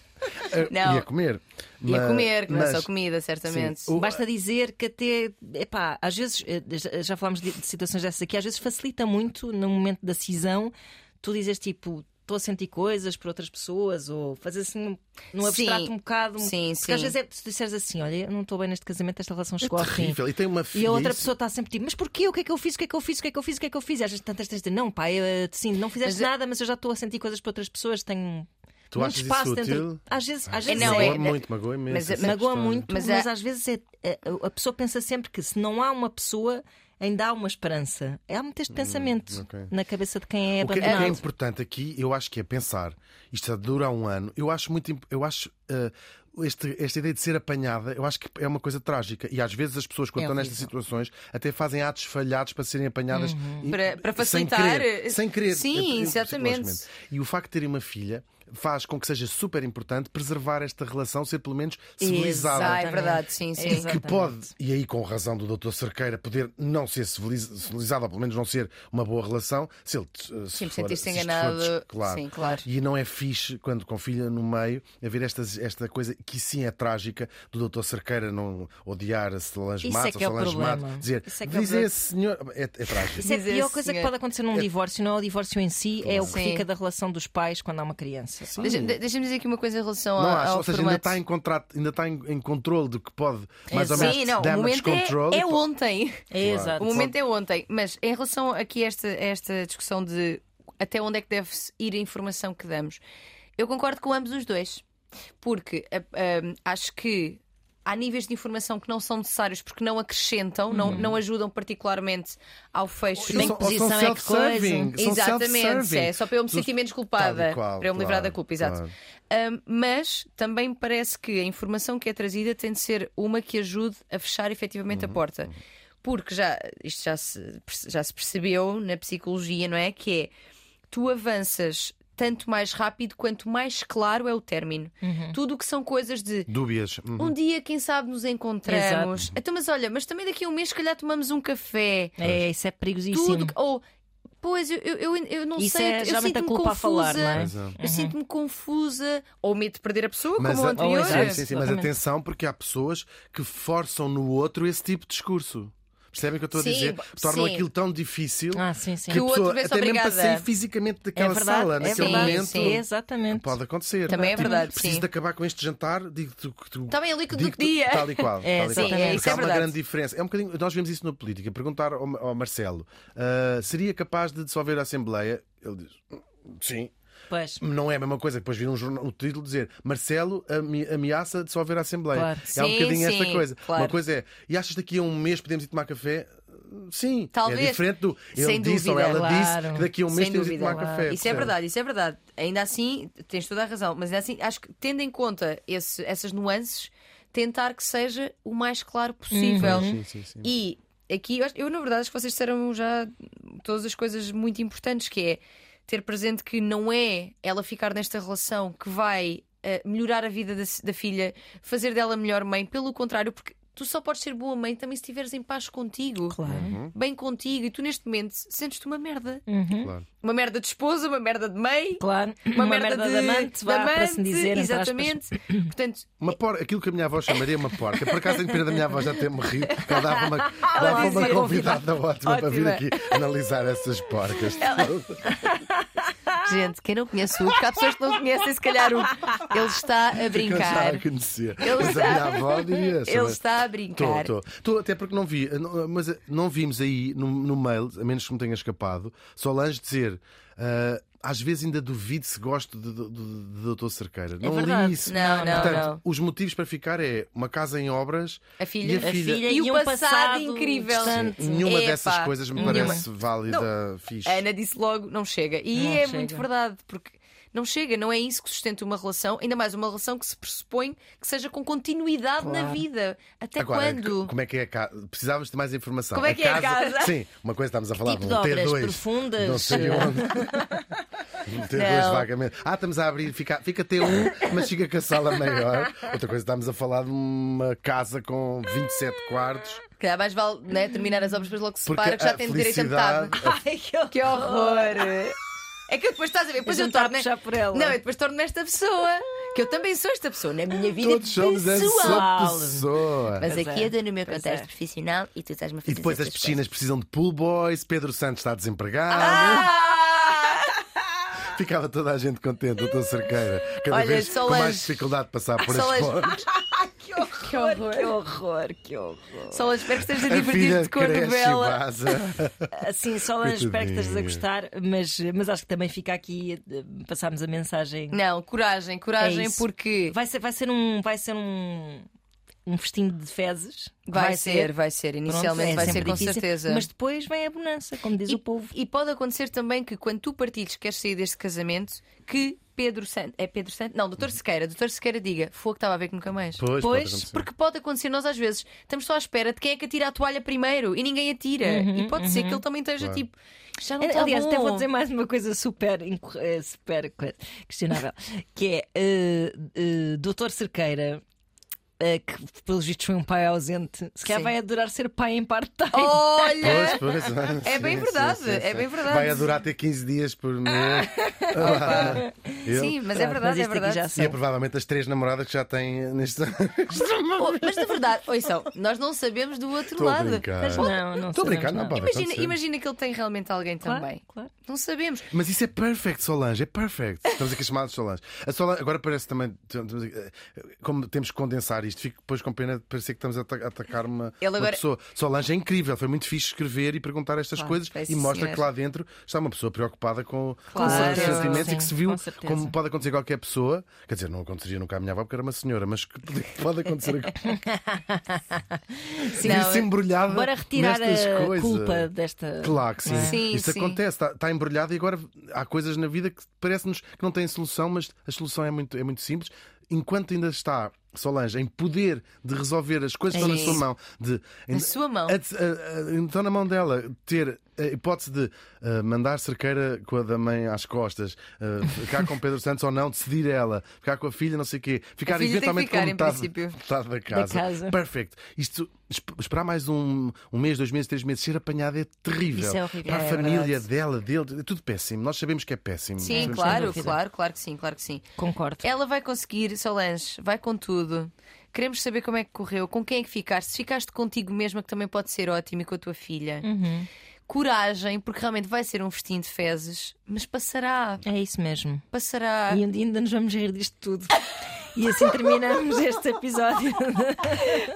Ah, Não. Ia comer. E a Mas- comer, que não é só mas- comida, certamente. Sim. O- Basta dizer que até, epá, às vezes, eh, já- já falámos de, de situações dessas aqui, às vezes facilita muito no momento da cisão tu dizes tipo, estou a sentir coisas por outras pessoas, ou fazer assim num abstrato Sim. um bocado. Sim, Porque às sim. vezes é, se tu disseres assim, olha, eu não estou bem neste casamento, esta relação É chegou ao fim. terrível. E tem uma E a outra pessoa está sempre tipo, mas porquê? O que é que eu fiz? O que é que eu fiz? O que é que eu fiz? O que é que eu fiz? E às vezes tantas tens de não, pai, eu, sim, não fizeste Mas é- nada, mas eu já estou a sentir coisas para outras pessoas, tenho Tu muito achas espaço isso dentro. útil? Às vezes, às É, vezes não, é, Magoa muito, magoa imenso. mas- mas- magoa questão. muito, mas, Mas é- às vezes é, é- a pessoa pensa sempre que se não há uma pessoa, ainda há uma esperança. Há muito este pensamento Hum, ok. na cabeça de quem é O que, o que é abandonado. importante aqui, eu acho que é pensar, isto dura um ano, eu acho muito, eu acho eh, este- esta ideia de ser apanhada, eu acho que é uma coisa trágica. E às vezes as pessoas, quando É estão nestas situações, até fazem atos falhados para serem apanhadas e- Para- para sem facilitar. querer. Sem querer. Sim, exatamente. E o facto de terem uma filha faz com que seja super importante preservar esta relação, ser pelo menos civilizada. Ah, é verdade, sim, sim. Exato. Que pode, e aí com razão do Dr. Cerqueira, poder não ser civiliz- civilizado, ou pelo menos não ser uma boa relação, se ele se Sim, for- sentir-se se isto for enganado, claro. sim, claro. E não é fixe quando com filha no meio haver estas, esta coisa que sim é trágica, do Dr. Cerqueira não odiar a Solange Isso é Matos que é ou Solange problema. Matos, dizer, Isso é que é diz esse senhor. É, é trágico. Isso é a pior coisa que pode acontecer num divórcio, não é o divórcio em si, é o que Sim. fica da relação dos pais quando há uma criança. Deixa- de- Deixa-me dizer aqui uma coisa em relação Não ao, acho, ao ou seja, ainda formato. está em contrato, ainda está em, em controle do que pode mais ou Exato. menos Sim, não, o momento control. é, é ontem. É exato. O momento é ontem. Mas em relação aqui a esta, esta discussão de até onde é que deve ir a informação que damos, eu concordo com ambos os dois. Porque ah, ah, acho que há níveis de informação que não são necessários porque não acrescentam, não, não ajudam particularmente ao fecho. São posição é que coisa. Exatamente, é só para eu me sentir menos culpada, qual, para eu me livrar claro, da culpa, exato. claro. Um, mas também me parece que a informação que é trazida tem de ser uma que ajude a fechar efetivamente Uhum, a porta. Porque já, isto já se, já se percebeu na psicologia, não é? Que é tu avanças tanto mais rápido quanto mais claro é o término. Tudo o que são coisas de Dúbias. Uhum. um dia, quem sabe, nos encontramos. Então, mas olha, mas também daqui a um mês, se calhar, tomamos um café. É, isso é perigosíssimo. Tudo. Ou, pois, eu, eu, eu, não Isso sei. é eu sinto-me culpa a falar, confusa. não é? É. Eu sinto-me confusa, ou medo de perder a pessoa, Mas, como o a- anterior. exato. sim, sim, mas atenção, porque há pessoas que forçam no outro esse tipo de discurso. Percebem o que eu estou a Sim, dizer? Tornam sim. aquilo tão difícil Ah, sim, sim. que Que a o pessoa, outro vê-se até mesmo para obrigada. sair fisicamente É daquela verdade, sala, é naquele verdade. momento. Sim, exatamente. Pode acontecer. Também é Tipo, verdade, Preciso sim. de acabar com este jantar, digo-te que tu. Está bem, eu ligo-te digo-te outro dia. Tal e qual. *laughs* É, tal e qual. sim, é, isso Porque é há uma verdade. grande diferença. É um bocadinho, nós vemos isso na política. Perguntar ao, ao Marcelo: ah, seria capaz de dissolver a Assembleia? Ele diz: sim. Pois. Não é a mesma coisa que depois vir um, jornal, um título dizer Marcelo ame- ameaça dissolver a Assembleia. Claro. É um Sim, bocadinho esta sim, coisa. claro. Uma coisa é, e achas que daqui a um mês podemos ir tomar café? Sim, Talvez. é diferente do ele Sem disse ou dúvida, ela claro. disse que daqui a um mês Sem temos de dúvida. tomar café. Isso é verdade, isso é verdade. Ainda assim, tens toda a razão, mas ainda assim, acho que tendo em conta esse- essas nuances, tentar que seja o mais claro possível. Sim, sim, sim. E aqui, eu, na verdade, acho que vocês disseram já todas as coisas muito importantes, que é ter presente que não é ela ficar nesta relação que vai eh, melhorar a vida da, da filha, fazer dela melhor mãe, pelo contrário, porque tu só podes ser boa mãe também se estiveres em paz contigo. Claro. Bem contigo, e tu neste momento sentes-te uma merda. Claro. Uma merda de esposa, uma merda de mãe, Claro. uma, merda, de, amante, vá, para se dizer. exatamente. Portanto, Uma por... Aquilo que a minha avó chamaria uma porca. Por acaso tenho pena da minha avó já ter morrido. Ela dava uma, dava uma convidada ótima para vir Ótima. aqui analisar essas porcas. *laughs* gente, quem não conhece o Hugo, porque há pessoas que não conhecem, se calhar o ele está a eu brincar. a conhecia. Ele Mas a está- minha avó diria. Ele está a brincar. Estou, estou. Até porque não vi, não- mas não vimos aí no, no mail, a menos que me tenha escapado, Solange dizer. ah, às vezes ainda duvido se gosto de, de, de, de Doutor Cerqueira. não verdade. li isso. Não, não, Portanto, não. os motivos para ficar é uma casa em obras A filha. e a A filha. filha E e, o um passado incrível. distante. Nenhuma Epá, dessas coisas me nenhuma. parece válida, fixe. A Ana disse logo, não chega. E Não é chega. muito verdade, porque não chega, não é isso que sustenta uma relação, ainda mais uma relação que se pressupõe que seja com continuidade na Claro. vida. Até Agora, quando? como é que é a casa? Precisávamos de mais informação. Como é que é a casa? Sim, uma coisa estamos a falar tipo de um de obras T2. profundas? Não sei onde. *laughs* Um T2 Não. vagamente. Ah, estamos a abrir, fica, fica T1, mas fica com a sala maior. Outra coisa, estamos a falar de uma casa com 27 quartos. Se calhar mais vale né, terminar as obras, depois logo se separa, que já a tem direito a metade. Ai, que horror. É que eu depois estás a ver, depois Eu eu já torno. puxar por ela. Não, eu depois torno-me esta pessoa. Que eu também sou esta pessoa na minha vida Todos somos essa pessoal. pessoa. Mas Pois aqui é. eu dou no meu Pois contexto é. profissional e tu estás-me a fazer E depois as piscinas precisam de pool boys, Pedro Santos está desempregado. Ah! *laughs* Ficava toda a gente contente, doutor Cerqueira. Cada Olha, vez com mais dificuldade de passar por as pontes. *laughs* Que horror! Que horror, que horror. Só espero que estejas a divertir-te com a novela. vaza. *laughs* Assim, só espero que estejas a gostar, mas, mas acho que também fica aqui, eh, passámos a mensagem. Não, coragem, É coragem, isso. porque Vai ser, vai ser um. Vai ser um. Um festim de fezes. vai, ser, vai ser. Pronto, Inicialmente é vai ser com difícil, certeza. Mas depois vem a bonança, como diz e, o povo. e pode acontecer também que quando tu partilhes que queres sair deste casamento, que Pedro Santos. É Pedro Santos? Não, Doutor Sequeira. Doutor Sequeira diga: Fogo estava a ver que nunca mais. Pois, Pois, pode. Porque pode acontecer, nós às vezes estamos só à espera de quem é que atira a toalha primeiro e ninguém atira. e pode ser que ele também esteja Claro. tipo. Já não está Aliás, bom. até vou dizer mais uma coisa super, eh, super que- *laughs* questionável, que é uh, Doutor Cerqueira eh, que pelos vistos foi um pai ausente, se calhar vai adorar ser pai em part-time. Olha! Pois, pois, É bem sim, verdade, sim, sim, é sim. bem verdade. Vai adorar ter 15 dias por mês. *laughs* Eu- Sim, mas é verdade, mas é verdade. já E é provavelmente as três namoradas que já têm neste. *laughs* Oh, mas na verdade, ouçam, nós não sabemos do outro lado. Mas não, não Estou a brincar, sabemos, não não. pode Imagina, imagina que ele tem realmente alguém Claro, também. claro. Não sabemos. Mas isso é perfect, Solange, é perfect. Estamos aqui chamados de Solange. A Solange. Agora parece também. Como temos que condensar isto, fico depois com pena de parecer que estamos a ata- atacar uma, Ele uma agora- pessoa. Solange é incrível, foi muito fixe escrever e perguntar estas Claro, coisas e mostra senhor. que lá dentro está uma pessoa preocupada com, com Claro. os sentimentos Sim, e que se viu com como pode acontecer a qualquer pessoa. Quer dizer, não aconteceria nunca à minha avó porque era uma senhora, mas que pode- *laughs* acontecer a Viu-se *laughs* embrulhada Bora retirar a coisas. culpa desta. Claro que sim. é? Sim, Isso sim. acontece, está, está embrulhado e agora há coisas na vida que parece-nos que não têm solução, mas a solução é muito, é muito simples. Enquanto ainda está, Solange, em poder de resolver as coisas que estão na Sim. sua mão, de, Na sua mão. a- a- a- então na mão dela ter a hipótese de ah, mandar cerqueira com a da mãe às costas, ah, ficar com Pedro Santos ou não, decidir ela, ficar com a filha, não sei o quê, ficar eventualmente ficar, com metade, princípio. metade da casa. casa. Perfect. Isto, esp- esperar mais um, um mês, dois meses, três meses, ser apanhado é terrível. Isso é horrível. Para a É família verdade. dela, dele, é tudo péssimo. Nós sabemos que é péssimo. Sim, Sabemos claro, claro, claro que sim, claro que sim. Concordo. Ela vai conseguir, Solange, vai com tudo. Queremos saber como é que correu, com quem é que ficaste. Se ficaste contigo mesma, que também pode ser ótimo, e com a tua filha. Uhum. Coragem, porque realmente vai ser um festim de fezes, mas passará, É isso mesmo. passará. E ainda nos vamos rir disto tudo. E assim terminamos este episódio.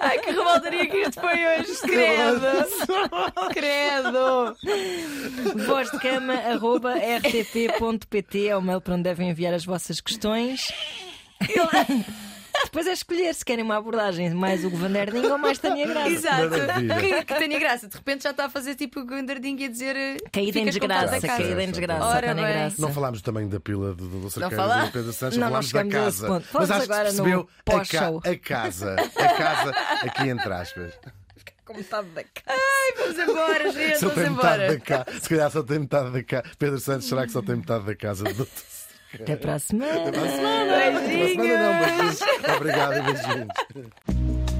Ai, que revoltaria que isto foi hoje, credo! credo! Voz de cama, arroba rtp.pt é o mail para onde devem enviar as vossas questões. Depois é escolher se querem uma abordagem mais o Governerding ou mais Tânia Graça. Exato. Que, que tenha graça. De repente já está a fazer tipo o Gondardinho e a dizer. Caída em desgraça, caída em desgraça, Ora Tânia. Graça. Não falámos tamanho da pila do, do cerqueiro fala- do Pedro Santos, Não, falámos da casa. Mas acho que agora no percebeu a, ca a casa. A casa, aqui entre aspas. Com metade da casa. Ai, vamos embora, gente, Só vamos tem metade embora. Se calhar só tem metade da casa. Pedro Santos, será que só tem metade da casa? Do... Até para a semana. Uma semana não, beijinhos. Obrigado e beijinhos.